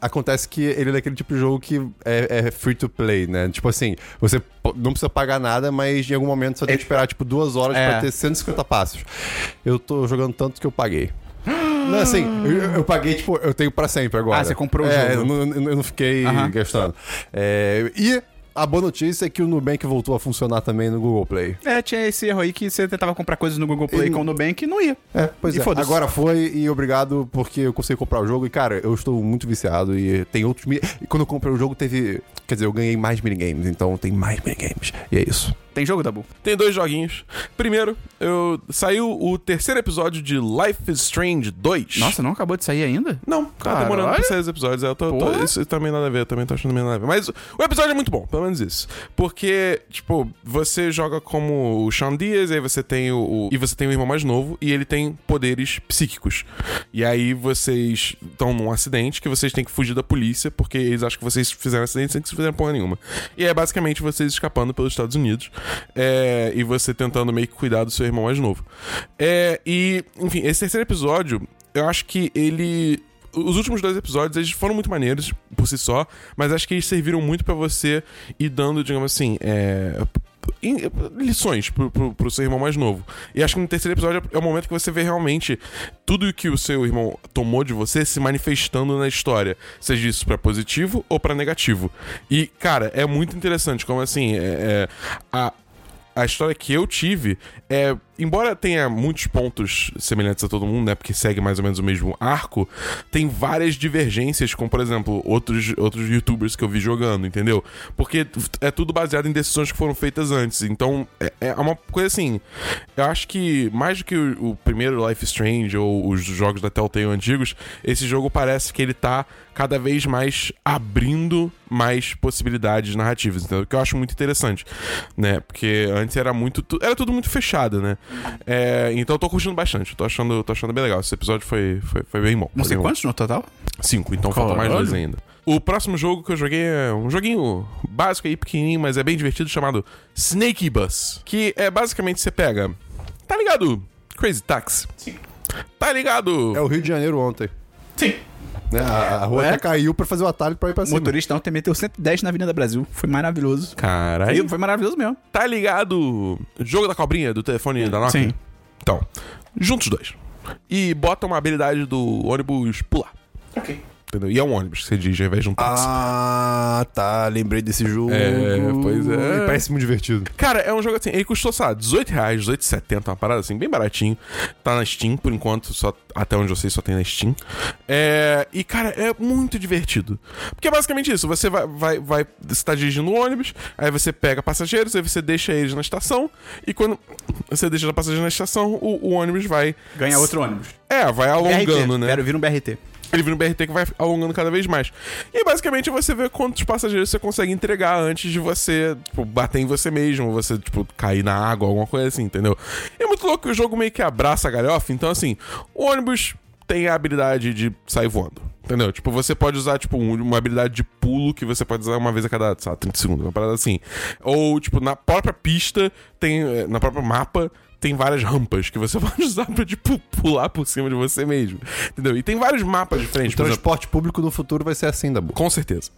acontece que ele é daquele tipo de jogo que é, é free to play, né? Tipo assim, você não precisa pagar nada, mas em algum momento você tem que esperar, tipo, duas horas É. pra ter 150 passos. Eu tô jogando tanto que eu paguei. Não, assim, eu, eu paguei, tipo, eu tenho pra sempre agora. Ah, você comprou o é, jogo. Eu não, eu não fiquei gastando. É, e a boa notícia é que o Nubank voltou a funcionar também no Google Play. É, tinha esse erro aí que você tentava comprar coisas no Google Play E- com o Nubank e não ia. É, pois E é. Agora foi e obrigado porque eu consegui comprar o jogo. E, cara, eu estou muito viciado e tem outros. E quando eu comprei o jogo, teve. Quer dizer, eu ganhei mais minigames, então tem mais minigames. E é isso. Tem jogo, Dabu? Tem dois joguinhos. Primeiro, eu saiu o terceiro episódio de Life is Strange 2. Nossa, não acabou de sair ainda? Não, tá demorando pra sair os episódios. Eu tô, tô- isso também nada a ver, eu também tô achando meio nada a ver. Mas o episódio é muito bom, pelo menos isso. Porque, tipo, você joga como o Sean Diaz, aí você tem o, o- E você tem o irmão mais novo, e ele tem poderes psíquicos. E aí vocês estão num acidente que vocês têm que fugir da polícia, porque eles acham que vocês fizeram acidente sem que vocês fizeram porra nenhuma. E é basicamente vocês escapando pelos Estados Unidos. É, e você tentando meio que cuidar do seu irmão mais novo. É, e, enfim, esse terceiro episódio, eu acho que ele. Os últimos dois episódios, eles foram muito maneiros por si só, mas acho que eles serviram muito pra você ir dando, digamos assim, é, lições pro, pro, pro seu irmão mais novo. E acho que no terceiro episódio é o momento que você vê realmente tudo que o seu irmão tomou de você se manifestando na história. Seja isso pra positivo ou pra negativo. E, cara, é muito interessante como assim, é, é, a, a história que eu tive é. Embora tenha muitos pontos semelhantes a todo mundo, né? Porque segue mais ou menos o mesmo arco, tem várias divergências com, por exemplo, outros, outros youtubers que eu vi jogando, entendeu? Porque é tudo baseado em decisões que foram feitas antes. Então, é, é uma coisa assim. Eu acho que mais do que o, o primeiro Life Strange ou os jogos da Telltale antigos, esse jogo parece que ele tá cada vez mais abrindo mais possibilidades narrativas, entendeu? Que eu acho muito interessante, né? Porque antes era muito. Era tudo muito fechado, né? É, então eu tô curtindo bastante, eu tô achando, tô achando bem legal. Esse episódio foi, foi, foi bem bom. Não sei quantos no total? Cinco, então falta mais dois ainda. O próximo jogo que eu joguei é um joguinho básico aí, pequenininho, mas é bem divertido, chamado Snake Bus. Que é basicamente você pega. Tá ligado? Crazy Taxi. Sim. Tá ligado? É o Rio de Janeiro ontem. Sim. Né? A, a rua Ué? até caiu pra fazer o atalho pra ir pra O cima. motorista ontem meteu 110 na Avenida Brasil. Foi maravilhoso. Caralho. Foi, foi maravilhoso mesmo. Tá ligado? Jogo da cobrinha do telefone da Nokia? Sim. Então, juntos os dois. E bota uma habilidade do ônibus pular. Ok. Entendeu? E é um ônibus que você dirige ao invés de um táxi. Ah, tá. Lembrei desse jogo. É, pois é. Parece muito divertido. Cara, é um jogo assim, ele custou, sei lá, 18 reais, 18,70, uma parada assim, bem baratinho. Tá na Steam, por enquanto, só, até onde eu sei, só tem na Steam. É, e, cara, é muito divertido. Porque é basicamente isso, você vai, vai, vai você tá dirigindo um ônibus, aí você pega passageiros, aí você deixa eles na estação, e quando você deixa a passageiro na estação, o, o ônibus vai... Ganha outro ônibus. É, vai alongando, BRT. né? Quero vir um BRT. Ele vira um BRT que vai alongando cada vez mais. E basicamente você vê quantos passageiros você consegue entregar antes de você, tipo, bater em você mesmo, você, tipo, cair na água, alguma coisa assim, entendeu? É muito louco que o jogo meio que abraça a galhofa, então assim, o ônibus tem a habilidade de sair voando. Entendeu? Tipo, você pode usar, tipo, um- uma habilidade de pulo que você pode usar uma vez a cada, sei lá, 30 segundos, uma parada assim. Ou, tipo, na própria pista, tem. eh, Na própria mapa, tem várias rampas que você pode usar pra, tipo, pular por cima de você mesmo. Entendeu? E tem vários mapas diferentes. O por exemplo, transporte público no futuro vai ser assim, Dabu. com certeza.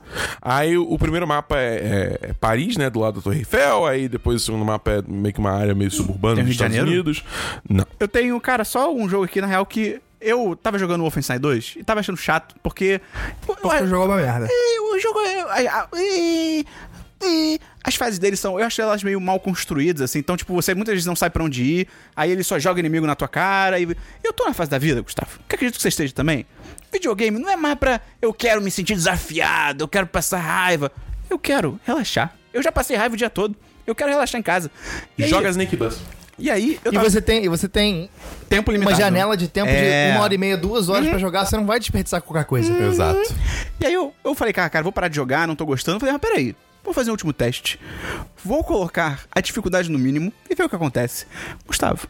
Aí o, primeiro mapa é, é- é Paris, né? Do lado da Torre Eiffel. Aí depois o segundo mapa é meio que uma área meio suburbana Tem dos Estados Janeiro? Unidos. Não. Eu tenho, cara, só um jogo aqui, na real, que eu tava jogando o Wolfenstein 2 e tava achando chato, porque. Porque o jogo é uma merda. E o jogo é. E- e as fases dele são. Eu acho elas meio mal construídas, assim. Então, tipo, você muitas vezes não sabe pra onde ir. Aí ele só joga inimigo na tua cara. E eu tô na fase da vida, Gustavo. Que acredito que você esteja também. Videogame não é mais pra eu quero me sentir desafiado, eu quero passar raiva. Eu quero relaxar. Eu já passei raiva o dia todo. Eu quero relaxar em casa. E aí- Joga Snake Bus. E aí, eu E tava você tem, e você tem tempo limitado. uma janela de tempo É. de uma hora e meia, duas horas pra jogar, você não vai desperdiçar qualquer coisa. Exato. E aí eu, eu falei, cara, cara, vou parar de jogar, não tô gostando. Eu falei, mas peraí, vou fazer um último teste. Vou colocar a dificuldade no mínimo e ver o que acontece. Gustavo,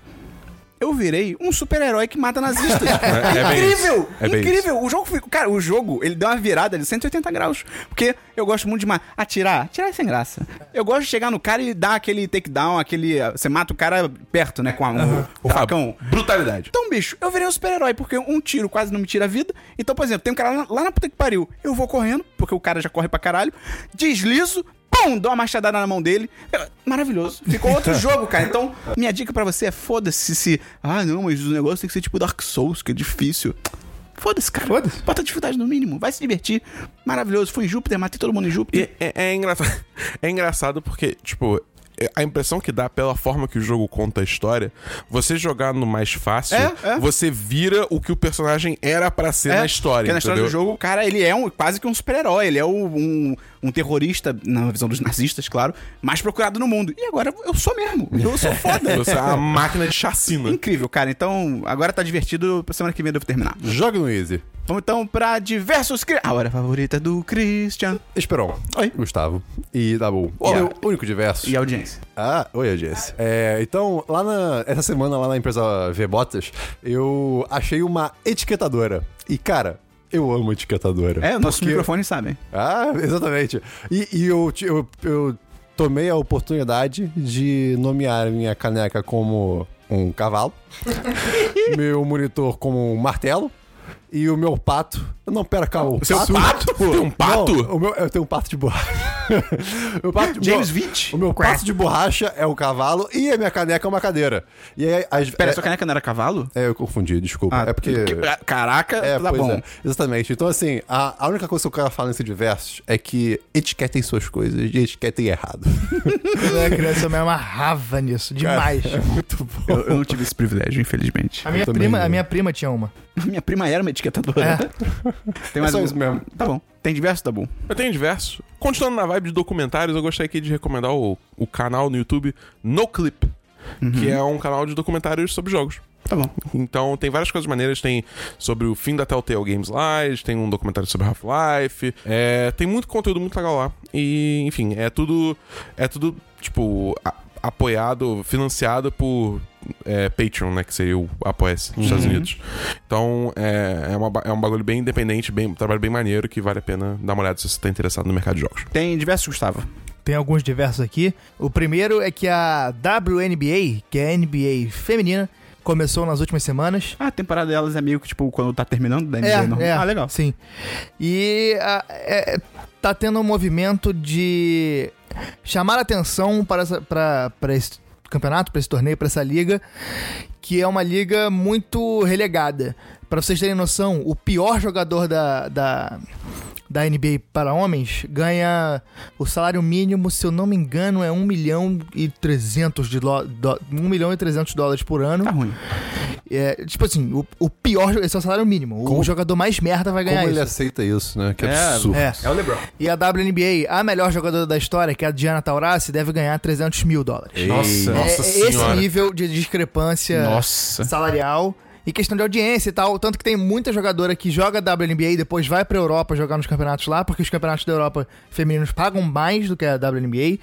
eu virei um super-herói que mata nazistas. É- é incrível! É incrível! O jogo, cara, o jogo, ele deu uma virada de 180 graus. Porque eu gosto muito de atirar. Atirar é sem graça. Eu gosto de chegar no cara e dar aquele takedown, aquele... Você mata o cara perto, né, com a, o, o facão. Brutalidade. Então, bicho, eu virei um super-herói, porque um tiro quase não me tira a vida. Então, por exemplo, tem um cara lá, lá na puta que pariu. Eu vou correndo, porque o cara já corre pra caralho. Deslizo, pum, dou uma machadada na mão dele. Maravilhoso. Ficou outro jogo, cara. Então, minha dica pra você é foda-se se... Ah, não, mas o negócio tem que ser tipo Dark Souls, que é difícil. Foda-se, cara. Foda-se. Bota a dificuldade no mínimo. Vai se divertir. Maravilhoso. Fui em Júpiter, matei todo mundo em Júpiter. É, é engraçado. É engraçado porque, tipo, a impressão que dá pela forma que o jogo conta a história, você jogar no mais fácil, É, é. você vira o que o personagem era pra ser na história. Porque na história do entendeu? jogo, o cara, ele é um, quase que um super-herói. Ele é um, um, um terrorista, na visão dos nazistas, claro, mais procurado no mundo. E agora eu sou mesmo. Eu sou foda. Você é uma máquina de chacina. Incrível, cara. Então, agora tá divertido. Pra semana que vem eu devo terminar. Jogue no Easy. Vamos então pra diversos... cri- A hora favorita do Christian. Esperon. Oi. Gustavo. E Dabu. Olá. Meu único diverso. E a audiência. Ah, oi, audiência. É, então, lá na. Essa semana, lá na empresa V-Botas, eu achei uma etiquetadora. E, cara, eu amo etiquetadora. É, nossos Porque- microfones sabem. Ah, exatamente. E, e eu, eu, eu tomei a oportunidade de nomear minha caneca como um cavalo, meu monitor como um martelo e o meu pato. Não, pera, calma. O seu pato? Tem um pato? Não, o meu, eu tenho um pato de borracha. o pato, James meu- Vitt? O meu pato de borracha é o cavalo e a minha caneca é uma cadeira. E aí, as, Pera, é, sua caneca não era cavalo? é, eu confundi, desculpa. é porque. que- Caraca, É, tá bom. é. Exatamente. Então, assim, a, a única coisa que eu quero falar nesse diversos é que etiquetem suas coisas e etiquetem errado. Quando eu era criança, eu me amarrava nisso, demais. É muito bom. Eu, eu não tive esse privilégio, infelizmente. A minha, prima, a minha prima tinha uma. Minha prima era uma etiquetadora. É. Tem mais É só um- isso mesmo. Tá bom. Tem diversos, tá bom. Eu tenho diversos. Continuando na vibe de documentários, eu gostaria aqui de recomendar o, o canal no YouTube No Clip, que é um canal de documentários sobre jogos. Tá bom. Então tem várias coisas maneiras. Tem sobre o fim da Telltale Games Live, tem um documentário sobre Half-Life. É, tem muito conteúdo muito legal lá. E, enfim, é tudo. É tudo, tipo, a- apoiado, financiado por é, Patreon, né? Que seria o Apoia-se dos Estados Unidos. Então é, é, uma é um bagulho bem independente, bem, um trabalho bem maneiro que vale a pena dar uma olhada se você tá interessado no mercado de jogos. Tem diversos, Gustavo. Tem alguns diversos aqui. O primeiro é que a WNBA, que é a NBA feminina, começou nas últimas semanas. Ah, a temporada delas é meio que, tipo, quando tá terminando da NBA, É, não? é, Ah, legal. Sim. E ah, é, tá tendo um movimento de chamar atenção para, essa- para, para esse campeonato, pra esse torneio, pra essa liga, que é uma liga muito relegada. Pra vocês terem noção, o pior jogador da, da, da NBA para homens ganha o salário mínimo, se eu não me engano, é 1 milhão e 300 de do, 1 milhão e 300 dólares por ano. Tá ruim. É, tipo assim, o, o pior, esse é o salário mínimo. Como- o jogador mais merda vai ganhar Como ele isso. aceita isso, né? Que É, absurdo. É. É o LeBron. E a WNBA, a melhor jogadora da história, que é a Diana Taurasi, deve ganhar 300 mil dólares. Nossa, Ei. É- nossa é esse senhora. nível de discrepância Nossa. salarial e questão de audiência e tal. Tanto que tem muita jogadora que joga WNBA e depois vai pra Europa jogar nos campeonatos lá, porque os campeonatos da Europa femininos pagam mais do que a WNBA.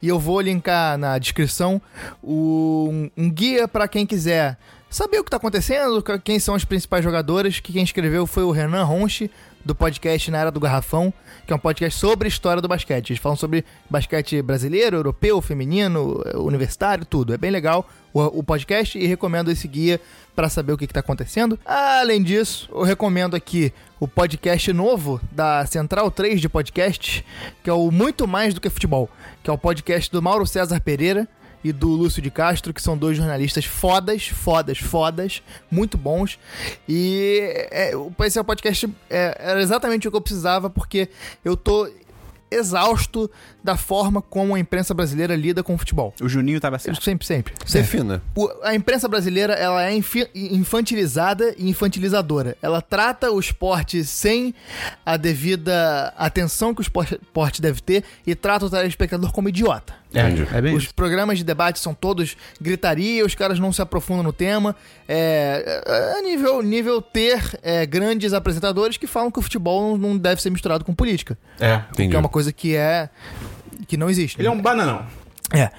E eu vou linkar na descrição um, um guia pra quem quiser saber o que tá acontecendo, quem são as principais jogadoras, que quem escreveu foi o Renan Ronchi, do podcast Na Era do Garrafão, que é um podcast sobre história do basquete. Eles falam sobre basquete brasileiro, europeu, feminino, eh, universitário, tudo. É bem legal o, o podcast e recomendo esse guia para saber o que está acontecendo. Além disso, eu recomendo aqui o podcast novo da Central 3 de podcast, que é o Muito Mais do que Futebol, que é o podcast do Mauro César Pereira e do Lúcio de Castro, que são dois jornalistas fodas, fodas, fodas, muito bons. E é, esse é o podcast, é, era exatamente o que eu precisava, porque eu tô exausto da forma como a imprensa brasileira lida com o futebol. O Juninho tava certo. Sempre, sempre. sempre. Defina. O- a imprensa brasileira ela é infi- infantilizada e infantilizadora. Ela trata o esporte sem a devida atenção que o esporte esporte deve ter e trata o telespectador como idiota. Entendi. É bem Os isso. programas de debate são todos gritaria, os caras não se aprofundam no tema. É, é, é nível, nível ter é, grandes apresentadores que falam que o futebol não deve ser misturado com política. É. Entendi. Que é uma coisa que é. que não existe. Ele é um bananão. É.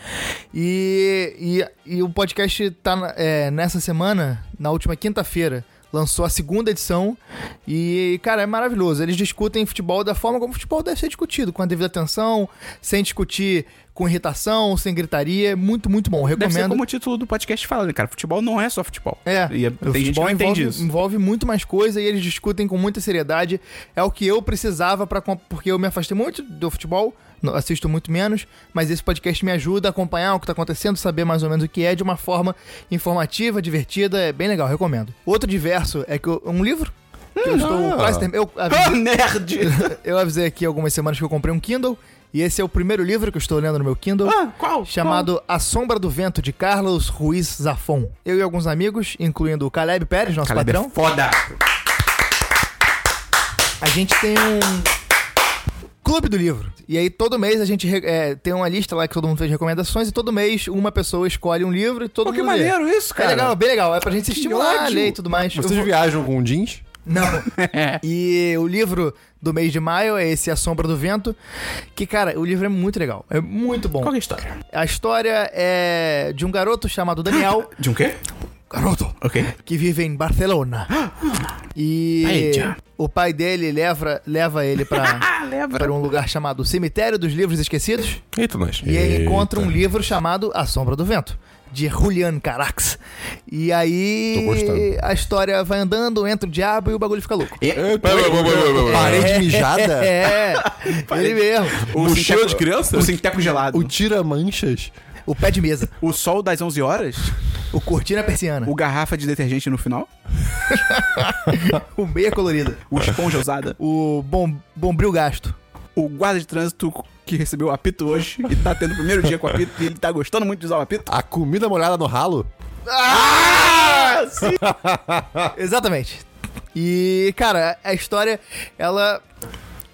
E, e, e o podcast tá é, nessa semana, na última quinta-feira, lançou a segunda edição. E, cara, é maravilhoso. Eles discutem futebol da forma como o futebol deve ser discutido, com a devida atenção, sem discutir com irritação, sem gritaria. Muito, muito bom. Deve ser Recomendo. como o título do podcast fala, né, cara? Futebol não é só futebol. É, E é- o tem gente que futebol não envolve, entende isso. envolve muito mais coisa e eles discutem com muita seriedade. É o que eu precisava para porque eu me afastei muito do futebol, assisto muito menos, mas esse podcast me ajuda a acompanhar o que tá acontecendo, saber mais ou menos o que é de uma forma informativa, divertida, é bem legal, recomendo. Outro diverso é que eu- um livro que eu estou Ah. quase terminando. Ah, nerd! eu avisei aqui algumas semanas que eu comprei um Kindle e esse é o primeiro livro que eu estou lendo no meu Kindle ah, qual? chamado A Sombra do Vento, de Carlos Ruiz Zafon. Eu e alguns amigos, incluindo o Caleb Pérez, nosso Caleb patrão, é foda! a gente tem um clube do livro. E aí todo mês a gente é, tem uma lista lá que todo mundo fez recomendações e todo mês uma pessoa escolhe um livro e todo Pô, que mundo lê. maneiro isso, cara. É legal, bem legal. É pra gente se estimular a ler e tudo mais. Vocês vou- viajam com jeans? Não. e o livro do mês de maio é esse A Sombra do Vento, que, cara, o livro é muito legal. É muito bom. Qual que é a história? A história é de um garoto chamado Daniel. De um quê? garoto. Ok. que vive em Barcelona. E o pai dele leva, leva ele pra, leva. para um lugar chamado Cemitério dos Livros Esquecidos. Eita, nós. E ele Eita. encontra um livro chamado A Sombra do Vento. De Julian Carax. E aí a história vai andando, entra o diabo e o bagulho fica louco. Parede mijada? É, ele mesmo. Mochila sinteco- de criança? O sinteco gelado. O O, tira-manchas? O pé de mesa. sol das 11 horas. O cortina persiana. O garrafa de detergente no final. O meia colorida. O esponja usada. O bom, bombril gasto. O guarda de trânsito que recebeu o apito hoje e tá tendo o primeiro dia com o apito e ele tá gostando muito de usar o apito. A comida molhada no ralo? Ah! Sim. Exatamente. E, cara, a história, ela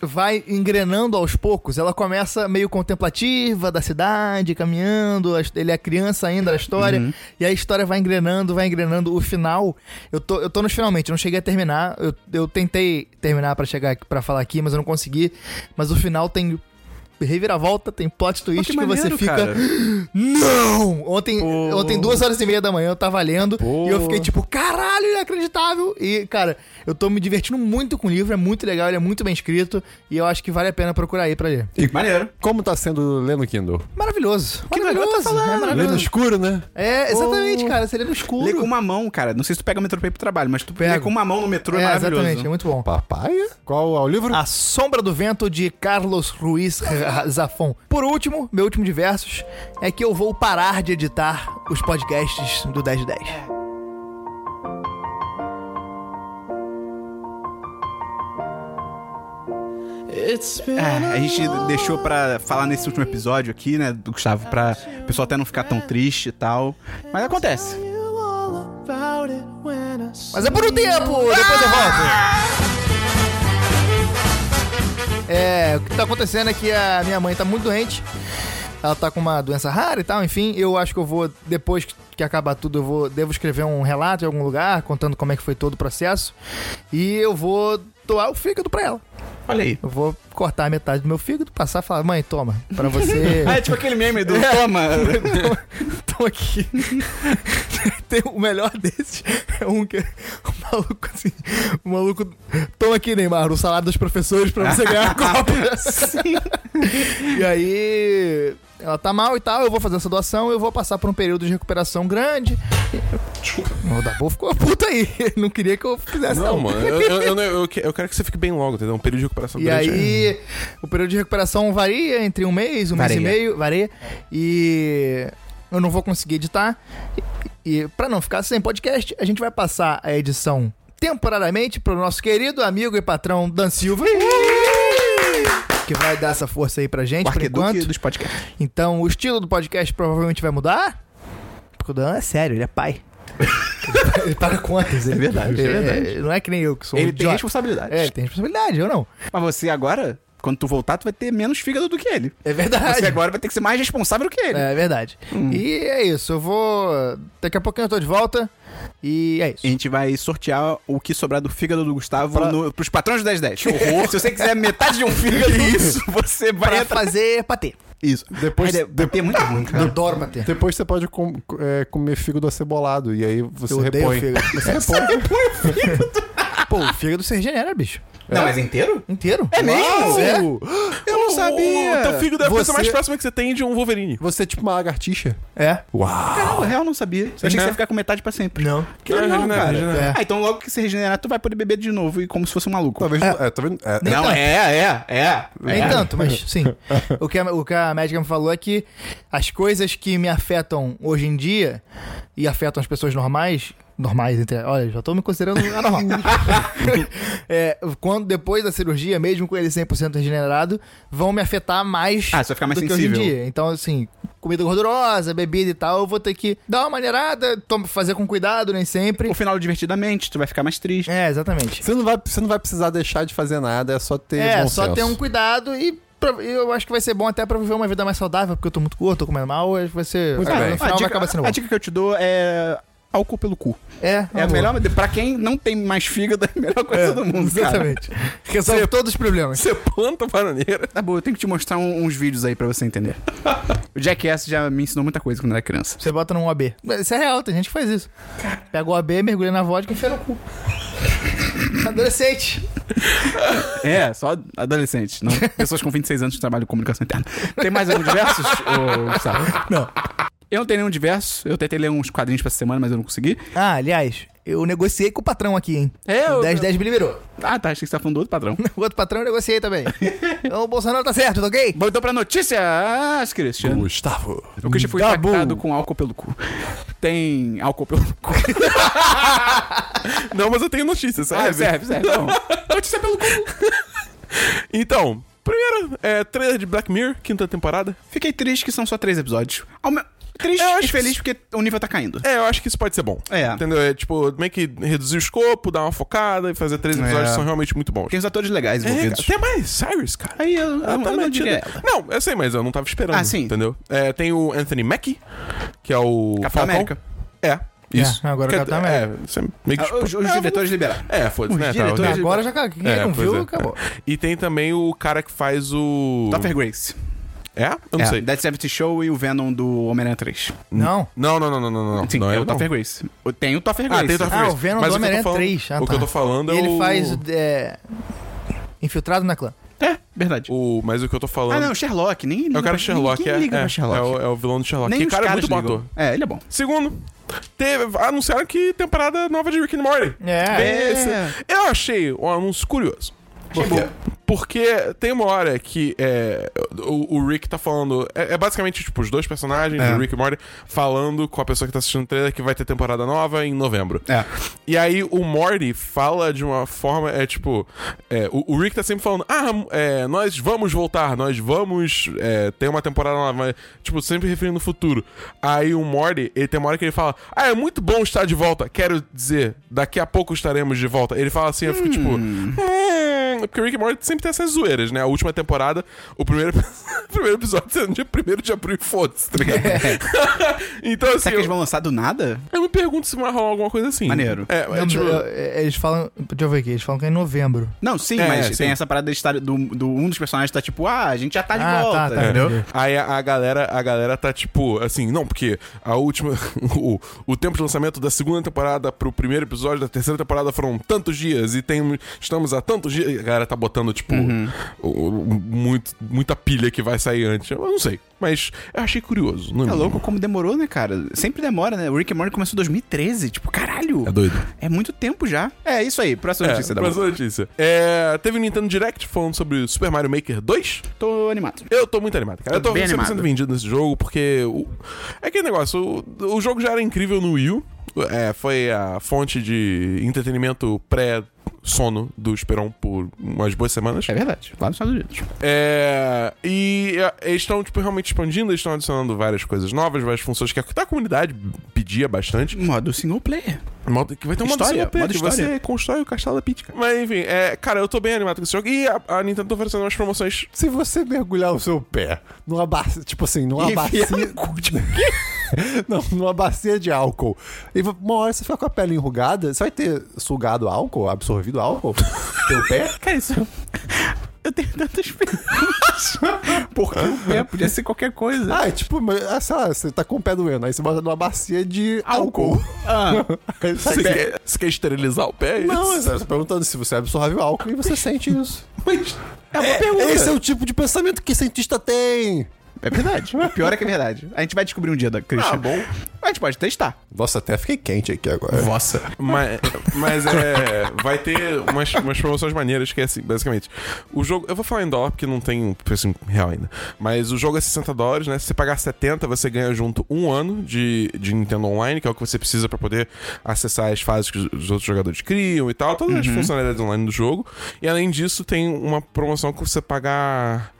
vai engrenando aos poucos. Ela começa meio contemplativa da cidade, caminhando. Ele é criança ainda na história. E a história vai engrenando, vai engrenando. O final, eu tô, eu tô nos finalmente, eu não cheguei a terminar. Eu, eu tentei terminar pra chegar aqui, pra falar aqui, mas eu não consegui. Mas o final tem reviravolta, tem plot twist que que, você fica. cara. Não! Ontem, Pô. ontem, duas horas e meia da manhã, eu tava lendo Pô. e eu fiquei tipo, caralho, inacreditável! E, cara, eu tô me divertindo muito com o livro, é muito legal, ele é muito bem escrito e eu acho que vale a pena procurar aí pra ler. Maneiro. Como tá sendo ler no Kindle? Maravilhoso! Que maravilhoso! tá falando. é Lê no maravilhoso. escuro, né? É, exatamente, cara, você lê no escuro. Lê com uma mão, cara. Não sei se tu pega o metrô pra ir pro trabalho, mas tu Pego. lê com uma mão no metrô é, É, maravilhoso. exatamente, é muito bom. Papaya? Qual é o livro? A Sombra do Vento de Carlos Ruiz Zafon. Por último, meu último de versos é que eu vou parar de editar os podcasts do 10 de 10. É, a gente deixou pra falar nesse último episódio aqui, né, do Gustavo, pra o pessoal até não ficar tão triste e tal. Mas acontece. Mas é por um tempo, depois eu volto. É, o que tá acontecendo é que a minha mãe tá muito doente. Ela tá com uma doença rara e tal, enfim. Eu acho que eu vou, depois que acabar tudo, eu vou, devo escrever um relato em algum lugar, contando como é que foi todo o processo. E eu vou doar o fígado pra ela. Olha aí. Eu vou cortar metade do meu fígado, passar e falar, mãe, toma, pra você. É tipo aquele meme do Toma. Tô aqui. Tem o melhor desses. É um que. O maluco assim. O maluco. Toma aqui, Neymar, o salário dos professores pra você ganhar a Copa. e aí. Ela tá mal e tal, eu vou fazer essa doação, eu vou passar por um período de recuperação grande. Desculpa. O Dabu ficou puta aí. Não queria que eu fizesse, Não, não. mano, eu, eu, eu, eu que- eu quero que você fique bem logo, entendeu? Um período de recuperação E grande. aí, o período de recuperação varia entre um mês, um mês Varia. e meio, varia. E eu não vou conseguir editar. E, e para não ficar sem podcast, a gente vai passar a edição temporariamente pro nosso querido amigo e patrão Dan Silva. Que vai dar essa força aí pra gente, O por enquanto. dos podcasts. Então, o estilo do podcast provavelmente vai mudar. Porque o Dan é sério, ele é pai. ele paga contas. Ele, É verdade, é verdade. Não é que nem eu que sou um Ele tem idiota. responsabilidade. É, ele tem responsabilidade, eu não. Mas você agora, quando tu voltar, tu vai ter menos fígado do que ele. É verdade. Você agora vai ter que ser mais responsável do que ele. É verdade. E é isso, eu vou. Daqui a pouquinho eu tô de volta. E é isso. A gente vai sortear o que sobrar do fígado do Gustavo Pra- no, pros patrões do 1010. Que horror. Se você quiser metade de um fígado, isso, você vai Pra entrar. fazer patê. Isso. Depois, Ai, de- patê é muito ruim, Eu cara. adoro patê. depois você pode com- é, comer fígado acebolado. E aí você Eu odeio repõe. fígado. Você repõe. Pô, o fígado se regenera, bicho. Não, mas inteiro? Inteiro. É mesmo? É. Eu não O sabia. teu fígado é a coisa Você- mais próxima que você tem de um Wolverine. Você é tipo uma lagartixa. É. Uau! Caramba, real, eu não sabia. Eu achei que É. você ia ficar com metade pra sempre. Não. Que É, legal, regenera, cara. regenera. É. Ah, então logo que se regenerar, tu vai poder beber de novo e como se fosse um maluco. Talvez. É, tá vendo? É, Nem Não, tanto. é, é, é. Nem é. tanto, mas sim. O que, a, o que a médica me falou é que as coisas que me afetam hoje em dia e afetam as pessoas normais. Normais, entre. Olha, já tô me considerando anormal. é, quando depois da cirurgia, mesmo com ele 100% regenerado, vão me afetar mais Ah, você vai ficar mais do que hoje em sensível. dia. Então, assim, comida gordurosa, bebida e tal, eu vou ter que dar uma maneirada, fazer com cuidado, nem sempre. O final divertidamente, tu vai ficar mais triste. É, exatamente. Você não, vai, você não vai precisar deixar de fazer nada, é só ter É, bom só senso. ter um cuidado e eu acho que vai ser bom até pra viver uma vida mais saudável, porque eu tô muito gordo, tô comendo mal, acho que vai ser. Muito ah, bem. No final a, dica, vai acabar sendo bom. a dica que eu te dou é álcool pelo cu. É, É a melhor, pra quem não tem mais fígado, é a melhor coisa do mundo, cara. Exatamente. Resolve todos os problemas. Você planta bananeira. Tá bom, eu tenho que te mostrar um- uns vídeos aí pra você entender. o Jackass já me ensinou muita coisa quando era criança. Você bota num. Mas Isso é real, tem gente que faz isso. Pega o OB, mergulha na vodka e enfia no cu. Adolescente. É, só adolescentes, não pessoas com 26 anos que trabalham com comunicação interna. Tem mais algum diversos, Gustavo? Não. Eu não tenho nenhum diverso. Eu tentei ler uns quadrinhos pra essa semana, mas eu não consegui. Ah, aliás, eu negociei com o patrão aqui, hein? É, O eu- 1010 me liberou. Ah, tá. Achei que você tá falando do outro padrão. O outro patrão eu negociei também. então o Bolsonaro tá certo, tá ok? Bom, então pra notícias, Christian. Gustavo. O Christian foi Dabu. infectado com álcool pelo cu. Tem álcool pelo cu. Não, mas eu tenho notícias, Ah, serve? serve, serve. Então, notícia pelo cu. Então, primeiro, é, trailer de Black Mirror, quinta temporada. Fiquei triste que são só três episódios. Ao me- Triste Eu acho e feliz porque o nível tá caindo. É, eu acho que isso pode ser bom. É. Entendeu? É tipo, meio que reduzir o escopo, dar uma focada e fazer três episódios É. que são realmente muito bons. Tem os atores legais É, envolvidos. até mais Cyrus, cara. Aí eu, eu, eu tá não diria ela. Não, eu sei, mas eu não tava esperando. Ah, sim. Entendeu? É, tem o Anthony Mackie, que é o. Capitão Falcão. América. É, isso. É, agora Que- Capitão América. É, é meio que, Ah, Os, os é, diretores liberaram. É, foda-se, Os né? Tá, diretores-. Agora já acabou. Quem É, não viu, é. acabou. E tem também o cara que faz o. Topher Grace. É? Eu não é, sei. Dead Seventy Show e o Venom do Homem-Aranha 3. Não. Não, não, não, não, não, não. Sim, não é o. Topher Grace. Tem o Topher Grace. Ah, tem o Topher Ah, Grace. o Venom Mas do o eu Homem-Aranha falando- 3. Ah, O que tá. eu tô falando é E ele o... faz é, infiltrado na clã. É, verdade. o... Mas o que eu tô falando... Ah, não, Sherlock. Nem liga É o cara pra- Sherlock, ninguém é, liga é, pra Sherlock. é o, é o vilão do Sherlock. Nem que os cara é muito bom ator. É, ele é bom. Segundo, teve, anunciaram que temporada nova de Rick and Morty. É. Esse- Eu achei um anúncio curioso. Por quê? Porque tem uma hora que é, o, o Rick tá falando. É, é basicamente, tipo, os dois personagens, É. o Rick e o Morty, falando com a pessoa que tá assistindo o trailer que vai ter temporada nova em novembro. É. E aí o Morty fala de uma forma, é tipo. é, o, o Rick tá sempre falando, ah, é, nós vamos voltar, nós vamos é, ter uma temporada nova, tipo, sempre referindo no futuro. Aí o Morty, ele tem uma hora que ele fala, ah, é muito bom estar de volta, quero dizer, daqui a pouco estaremos de volta. Ele fala assim, eu fico tipo. "Hum", Porque o Rick e Morty sempre tem essas zoeiras, né? A última temporada, o primeiro, o primeiro episódio sendo dia 1 de abril e foda-se, tá ligado? então, assim, Será que eles eu, vão lançar do nada? eu me pergunto se vai rolar alguma coisa assim. Maneiro. É, é, tipo, eu- eles falam. Deixa eu ver aqui, eles falam que é em novembro. Não, sim, É, mas sim. tem essa parada de estar do, do um dos personagens tá tipo, ah, a gente já tá de Ah, volta, tá, tá, entendeu? Aí a, a galera, a galera tá tipo, assim, não, porque a última. O, o tempo de lançamento da segunda temporada pro primeiro episódio da terceira temporada foram tantos dias e tem, estamos há tantos dias. A galera tá botando, tipo, o- muito, muita pilha que vai sair antes. Eu não sei. Mas eu achei curioso. Não É louco como demorou, né, cara? Sempre demora, né? O Rick and Morty começou em 2013. Tipo, caralho. É doido. É muito tempo já. É isso aí. Próxima É, notícia da próxima notícia. É, teve o Nintendo Direct falando sobre Super Mario Maker 2. Tô animado. Eu tô muito animado, cara. Eu tô Bem 100% animado. vendido nesse jogo, porque. O... É aquele negócio, o, o jogo já era incrível no Wii U. É, foi a fonte de entretenimento pré-sono do Esperon por umas boas semanas. É verdade. Lá nos Estados Unidos. É, e é, eles estão, tipo, realmente expandindo, eles estão adicionando várias coisas novas, várias funções que a, a comunidade pedia bastante. Modo single player. Modo- que vai ter um modo História, single player, modo que história. você constrói o castelo da cara. Mas enfim, é, cara, eu tô bem animado com esse jogo. E a, a Nintendo tá oferecendo umas promoções Se você mergulhar o seu pé numa bacia, tipo assim, numa E bacia. enfiar no cu, tipo, Não, numa bacia de álcool. E uma hora você fica com a pele enrugada, você vai ter sugado álcool, absorvido álcool pelo pé? Cara, isso. Eu tenho tantas perguntas. Porque o pé podia ser qualquer coisa. Ah, é tipo, ah, sei lá, você tá com o pé doendo, aí você bota numa bacia de álcool. Ah, Você quer, você quer esterilizar o pé? é Não, eu tô perguntando se você absorve o álcool e você sente isso. Mas é uma pergunta. Esse é o tipo de pensamento que cientista tem. É verdade. O pior é que é verdade. A gente vai descobrir um dia da Christian. Ah, bom. A gente pode testar. Nossa, até fiquei quente aqui agora. Nossa. Mas, mas é. Vai ter umas, umas promoções maneiras que é assim, basicamente. O jogo. Eu vou falar em dólar porque não tem preço em real ainda. Mas o jogo é 60 dólares, né? Se você pagar 70, você ganha junto um ano de, de Nintendo Online, que é o que você precisa pra poder acessar as fases que os outros jogadores criam e tal. Todas as funcionalidades online do jogo. E além disso, tem uma promoção que você pagar.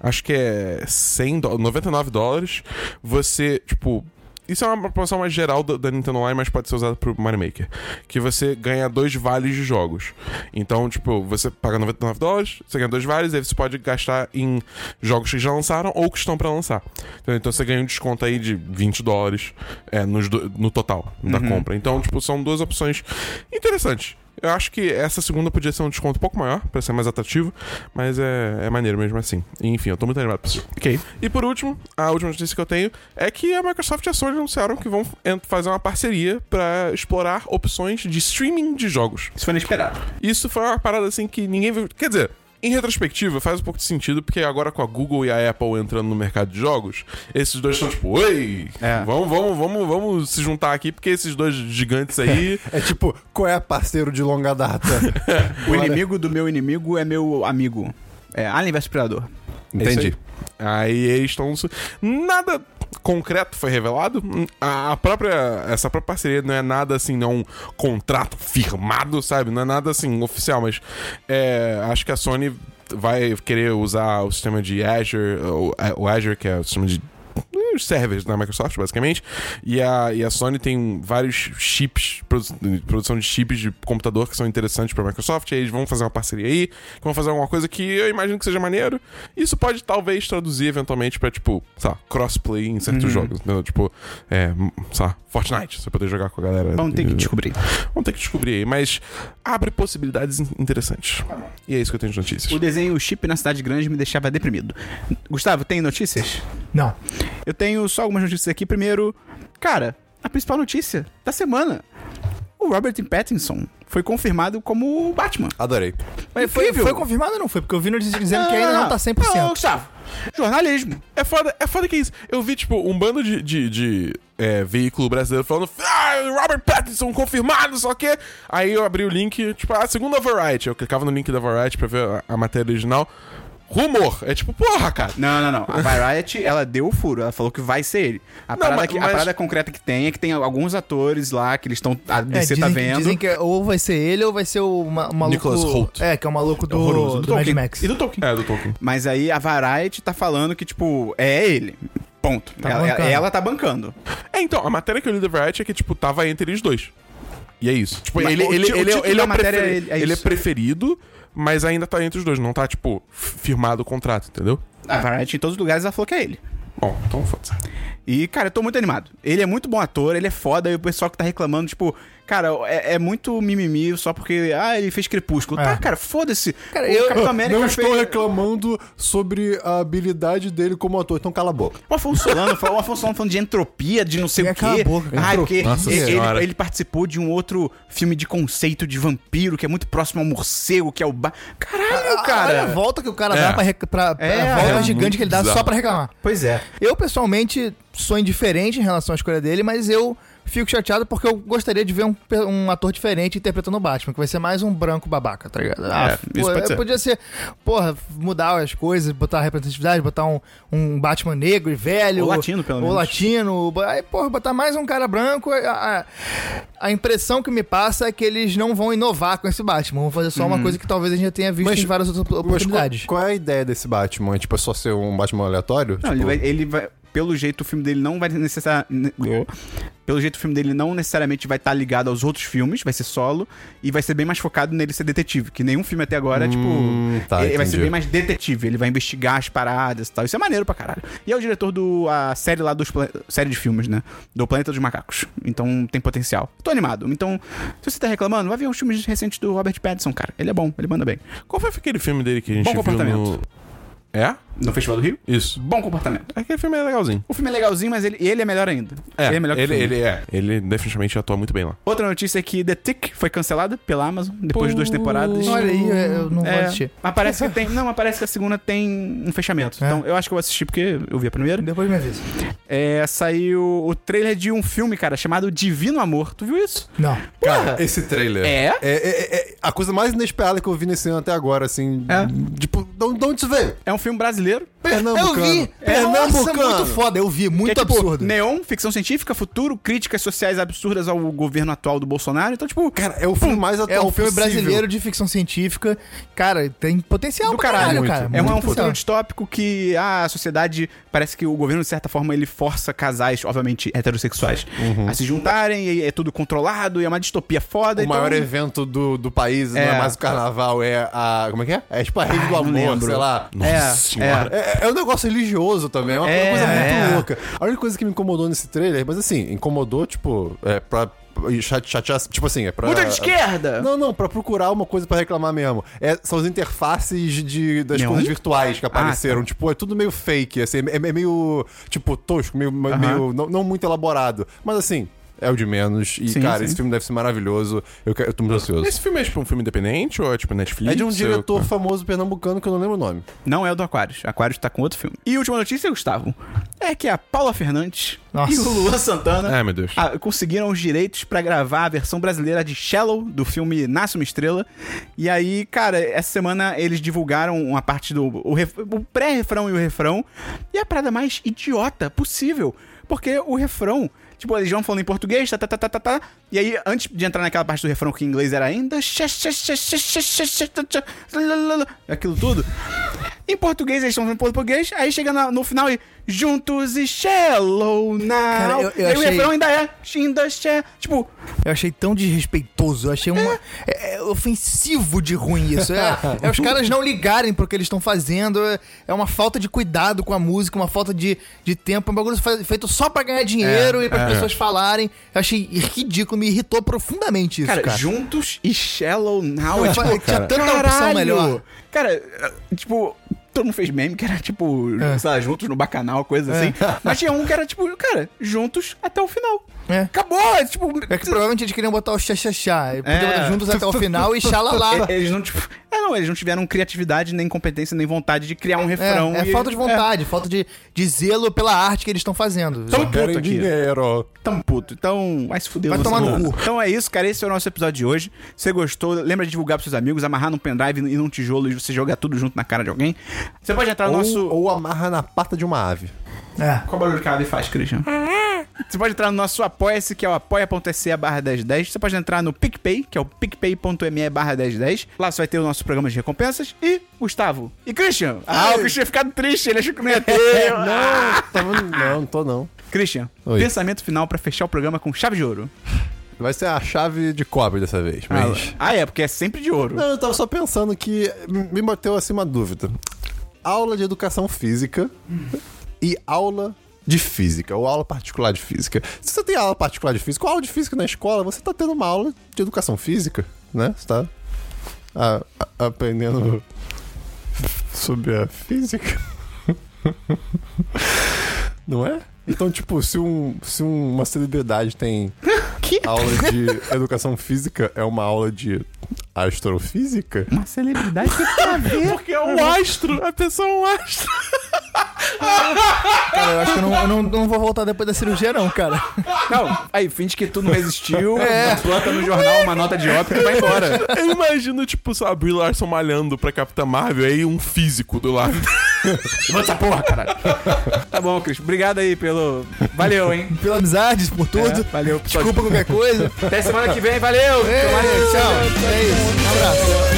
Acho que é 100 dó- 99 dólares. Você, tipo. Isso é uma promoção mais geral da, da Nintendo Online, mas pode ser usada pro Mario Maker. Que você ganha dois vales de jogos. Então, tipo, você paga 99 dólares, você ganha dois vales, aí você pode gastar em jogos que já lançaram ou que estão pra lançar. Entendeu? Então você ganha um desconto aí de 20 dólares é, nos do- no total da compra. Então, tipo, são duas opções interessantes. Eu acho que essa segunda podia ser um desconto um pouco maior, pra ser mais atrativo, mas é, é maneiro mesmo assim. Enfim, eu tô muito animado pra isso. Ok. E por último, a última notícia que eu tenho é que a Microsoft e a Sony anunciaram que vão fazer uma parceria pra explorar opções de streaming de jogos. Isso foi inesperado. Isso foi uma parada assim que ninguém viu. Quer dizer, em retrospectiva, faz um pouco de sentido, porque agora com a Google e a Apple entrando no mercado de jogos, esses dois estão tipo, oi, É. vamos, vamos, vamos, vamos se juntar aqui, porque esses dois gigantes aí. É tipo, qual é parceiro de longa data? O inimigo do meu inimigo é meu amigo. É Alien vs Predador. Entendi. Aí eles estão. Nada concreto foi revelado. A própria. Essa própria parceria não é nada assim, não é um contrato firmado, sabe? Não é nada assim oficial, mas é, acho que a Sony vai querer usar o sistema de Azure, o, o Azure, que é o sistema de os servers da Microsoft, basicamente. E a, e a Sony tem vários chips, produ- produção de chips de computador que são interessantes pra Microsoft. E aí eles vão fazer uma parceria aí, que vão fazer alguma coisa que eu imagino que seja maneiro. Isso pode talvez traduzir eventualmente pra, tipo, sei lá, crossplay em certos jogos. entendeu? Tipo, é, sei lá, Fortnite, você poder jogar com a galera. Vamos ter que descobrir. Vamos ter que descobrir aí, mas abre possibilidades in- interessantes. E é isso que eu tenho de notícias. O desenho Chip na Cidade Grande me deixava deprimido. Gustavo, tem notícias? Não. Eu tenho só algumas notícias aqui. Primeiro, cara, a principal notícia da semana. O Robert Pattinson foi confirmado como o Batman. Adorei. Mas foi, foi confirmado ou não foi? Porque eu vi notícias dizendo que ainda não tá 100%. Não, Gustavo. Jornalismo. É foda, é foda que é isso. Eu vi, tipo, um bando de, de, de, é, veículo brasileiro falando ah, Robert Pattinson confirmado, só que. Aí eu abri o link, tipo, a segunda Variety. Eu clicava no link da Variety pra ver a, a matéria original. Rumor. É tipo, porra, cara. Não, não, não. A Variety, ela deu o furo. Ela falou que vai ser ele. A, Não, parada, mas- que- a mas- parada concreta que tem é que tem alguns atores lá que eles estão. A É, DC dizem, tá que- vendo. dizem que ou vai ser ele ou vai ser o, ma- o maluco... Nicholas Hoult. É, que é o maluco do, Horroroso. do, Mad Tolkien. Max. E do Tolkien. É, do Tolkien. Mas aí a Variety tá falando que, tipo, é ele. Ponto. Tá ela, bancando. ela tá bancando. É, então, a matéria que eu li da Variety é que, tipo, tava entre os dois. E é isso. Tipo, Mas ele, ele, o ele, é- ele é preferi- é- é ele é preferido, mas ainda tá entre os dois. Não tá, tipo, firmado o contrato, entendeu? A Variety em todos os lugares ela falou que é ele. Bom, então foda-se. E, cara, eu tô muito animado. Ele é muito bom ator, ele é foda, e o pessoal que tá reclamando, tipo, cara, é, é muito mimimi só porque, ah, ele fez Crepúsculo. É. Tá, cara, foda-se. Cara, O eu- Capitão América Não estou fez... reclamando sobre a habilidade dele como ator, então cala a boca. O Afonso Solano, o Afonso Solano falando de entropia, de não sei É, o quê. cala a boca, cara. ah, porque Nossa ele, Senhora. ele participou de um outro filme de conceito de vampiro, que é muito próximo ao morcego, que é o... Ba... Caralho, cara! Olha a volta que o cara É. dá pra, rec- pra, pra- É, a volta é gigante que ele dá bizarro. só pra reclamar. Pois é. Eu, pessoalmente, sou indiferente em relação à escolha dele, mas eu fico chateado porque eu gostaria de ver um, um ator diferente interpretando o Batman, que vai ser mais um branco babaca, tá ligado? É, isso pode ser. Podia ser, porra, mudar as coisas, botar representatividade, botar um, um Batman negro e velho. Ou latino, pelo Ou menos. latino. Aí, porra, botar mais um cara branco. A, a- a impressão que me passa é que eles não vão inovar com esse Batman. Vão fazer só Uhum. uma coisa que talvez a gente já tenha visto Mas- em várias outras Mas qual, oportunidades. qual é a ideia desse Batman? É, tipo, é só ser um Batman aleatório? Não, Tipo, ele vai, ele vai- Pelo jeito, o filme dele não vai necessariamente. Pelo jeito, o filme dele não necessariamente vai estar ligado aos outros filmes, vai ser solo, e vai ser bem mais focado nele ser detetive. Que nenhum filme até agora é tipo. Hum, tá, ele vai ser entendi. bem mais detetive, ele vai investigar as paradas e tal. Isso é maneiro pra caralho. E é o diretor do. a série lá dos. série de filmes, né? Do Planeta dos Macacos. Então tem potencial. Tô animado. Então, se você tá reclamando, vai ver os filmes recentes do Robert Pattinson, cara. Ele é bom, ele manda bem. Qual foi aquele filme dele que a gente Bom viu comportamento. no... É? No Festival do Rio? Isso. Bom comportamento. Aquele filme é legalzinho. O filme é legalzinho, mas ele, ele é melhor ainda. É, ele é melhor que o ele, filme. ele é. Ele definitivamente atua muito bem lá. Outra notícia é que The Tick foi cancelada pela Amazon depois de duas temporadas. Olha aí, eu não vou É, assistir. mas parece que tem. Não, mas parece que a segunda tem um fechamento. É. Então eu acho que eu vou assistir porque eu vi a primeira. Depois me avisa. É, saiu o trailer de um filme, cara, chamado Divino Amor. Tu viu isso? Não. Cara, esse trailer. É? É, é- é a coisa mais inesperada que eu vi nesse ano até agora, assim. É. Tipo, de onde de onde isso veio? É um filme brasileiro. Pernambucano. Eu vi! Nossa, muito foda, eu vi, muito é, tipo, absurdo. Neon, ficção científica, futuro, críticas sociais absurdas ao governo atual do Bolsonaro. Então, tipo, Cara, é o filme mais atual É um filme possível. brasileiro de ficção científica. Cara, tem potencial do caralho, caralho, muito. cara. É um, Muito é um futuro distópico que ah, a sociedade parece que o governo, de certa forma, ele força casais, obviamente, heterossexuais, a se juntarem e é tudo controlado e é uma distopia foda. O então- maior evento do, do país não É. é mais o carnaval, é a. Como é que é? É tipo a rede do não amor, sei lá. É, Senhora. É, é um negócio religioso também, é uma É, coisa muito é. louca. A única coisa que me incomodou nesse trailer, mas assim, incomodou, tipo, é pra chate- chatear, tipo assim, é pra... Muita de esquerda! Não, não, pra procurar uma coisa pra reclamar mesmo. É, são as interfaces de, das coisas virtuais que Ah, apareceram. Tipo, é tudo meio fake, assim, é, é meio, tipo, tosco, meio, Aham. meio não, não muito elaborado. Mas assim, é o de menos. E, Sim, cara, sim. esse filme deve ser maravilhoso. Eu, eu tô muito ansioso. Esse filme é tipo um filme independente ou é tipo Netflix? É de um ou- diretor famoso pernambucano que eu não lembro o nome. Não é o do Aquarius. Aquarius tá com outro filme. E última notícia, Gustavo, é que a Paula Fernandes Nossa. e o Luan Santana Ai, meu Deus. ah, conseguiram os direitos pra gravar a versão brasileira de Shallow, do filme Nasce uma Estrela. E aí, cara, essa semana eles divulgaram uma parte do o, o pré-refrão e o refrão. E é a parada mais idiota possível. Porque o refrão, tipo, eles vão falando em português, tá, tá, tá, tá, tá, tá. E aí, antes de entrar naquela parte do refrão que em inglês era ainda. Aquilo tudo. Em português, eles estão falando em português, aí chega no, no final e. Juntos e shallow now. Cara, eu- eu e aí o achei- refrão ainda é. Ainda shall- Tipo, Eu achei tão desrespeitoso, eu achei uma. É, é ofensivo de ruim isso. É, é os caras não ligarem pro que eles estão fazendo. é- É uma falta de cuidado com a música, uma falta de, de tempo. É um bagulho fe- feito só pra ganhar dinheiro e para as é. pessoas falarem. Eu achei ridículo, me irritou profundamente isso, cara, cara. juntos e shallow now. Não, é tipo, tinha tanta opção caralho. melhor. Cara, é, tipo. Todo mundo fez meme que era tipo, É. sei lá, juntos no bacanal, coisa assim. Mas tinha um que era tipo, cara, juntos até o final. É. Acabou, é, tipo. É que provavelmente eles queriam botar o chá-chá-chá. Podia É. botar juntos até o final e xalalá. É, Eles não, tipo. É, não, eles não tiveram criatividade, nem competência, nem vontade de criar um refrão. É, é e- falta de vontade, falta de, de zelo pela arte que eles estão fazendo. Tamo puto aqui. dinheiro. Tamo puto. Então, vai se fuder. Vai tomar no cu. Então é isso, cara. Esse é o nosso episódio de hoje. Se você gostou, lembra de divulgar pros seus amigos, amarrar num pendrive e num tijolo e você jogar tudo junto na cara de alguém. Você pode entrar no Ou, nosso... ou amarra na pata de uma ave. É. Qual barulho que a ave faz, Christian? Você pode entrar no nosso Apoia-se, que é o apoia.se barra 1010. Você pode entrar no PicPay, que é o picpay.me barra 1010. Lá você vai ter o nosso programa de recompensas. E Gustavo. E Christian. Ah, o Christian ia ficado triste, ele achou que não ia ter. Não, tava- não, não tô não. Christian, Oi. pensamento final pra fechar o programa com chave de ouro. Vai ser a chave de cobre dessa vez, mas... Ah, é, porque é sempre de ouro. Não, eu tava só pensando que me bateu assim uma dúvida. Aula de educação física e aula de física, ou aula particular de física. Se você tem aula particular de física, ou aula de física na escola, você tá tendo uma aula de educação física, né? Você tá a- a- aprendendo sobre a física. Não é? Então, tipo, se, um, se um- uma celebridade tem aula de educação física, é uma aula de astrofísica? Uma celebridade que tem a ver. Porque é um astro. A pessoa é um astro. Cara, eu acho que eu não, eu não, não vou voltar depois da cirurgia, não, cara. Não, aí finge que tu não resistiu, planta no jornal uma nota de ópera e vai embora. Eu imagino, tipo, lá, Brie Larson malhando pra Capitã Marvel, aí um físico do lado. Levanta essa porra, caralho. Tá bom, Cris. Obrigado aí pelo. Valeu, hein? Pela amizade, por tudo. É, valeu. Desculpa qualquer coisa. Até semana que vem, valeu! Ei, tchau. É isso. Um abraço.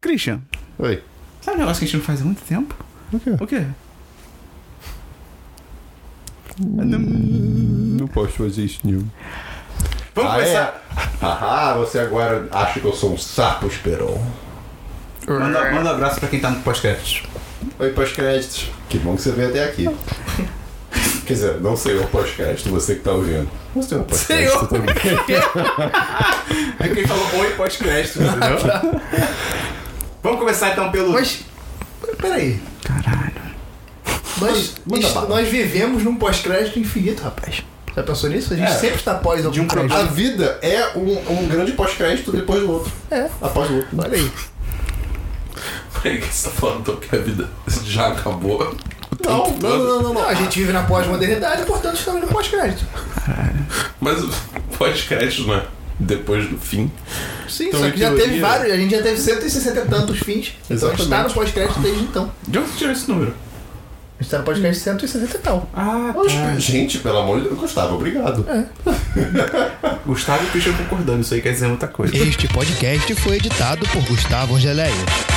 Christian, Oi. sabe um negócio que a gente não faz há muito tempo? O quê? O quê? Não posso fazer isso nenhum. Vamos Ah, começar. Ah, você agora acha que eu sou um sapo, Esperon. Manda, manda um abraço pra quem tá no pós-crédito. Oi, pós-créditos. Que bom que você veio até aqui. Quer dizer, não sei o pós-crédito, você que tá ouvindo. Você é um pós-crédito também. É quem falou oi pós-crédito, entendeu? Vamos começar então pelo. Mas, peraí. Caralho. Nós, nós vivemos num pós-crédito infinito, rapaz. Já pensou nisso? A gente É. sempre está após algum De um crédito. A vida é um, um grande pós-crédito depois do outro. É. Após o outro. Olha aí. Peraí, que você tá falando então que a vida já acabou? Não, não, não, não, não. Não, a gente vive na pós-modernidade, portanto estamos no pós-crédito. Mas o pós-crédito, né? Depois do fim. Sim, Então, só que já teoria- teve vários, a gente já teve 160 e tantos fins. Então a gente está no Exatamente. pós-crédito desde então. De onde você tirou esse número? A gente tá no podcast 160 e tal. Ah, Mas, Gente, pelo amor de Deus, Gustavo, obrigado. Gustavo e Christian concordando, isso aí quer dizer muita coisa. Este podcast foi editado por Gustavo Angeléia.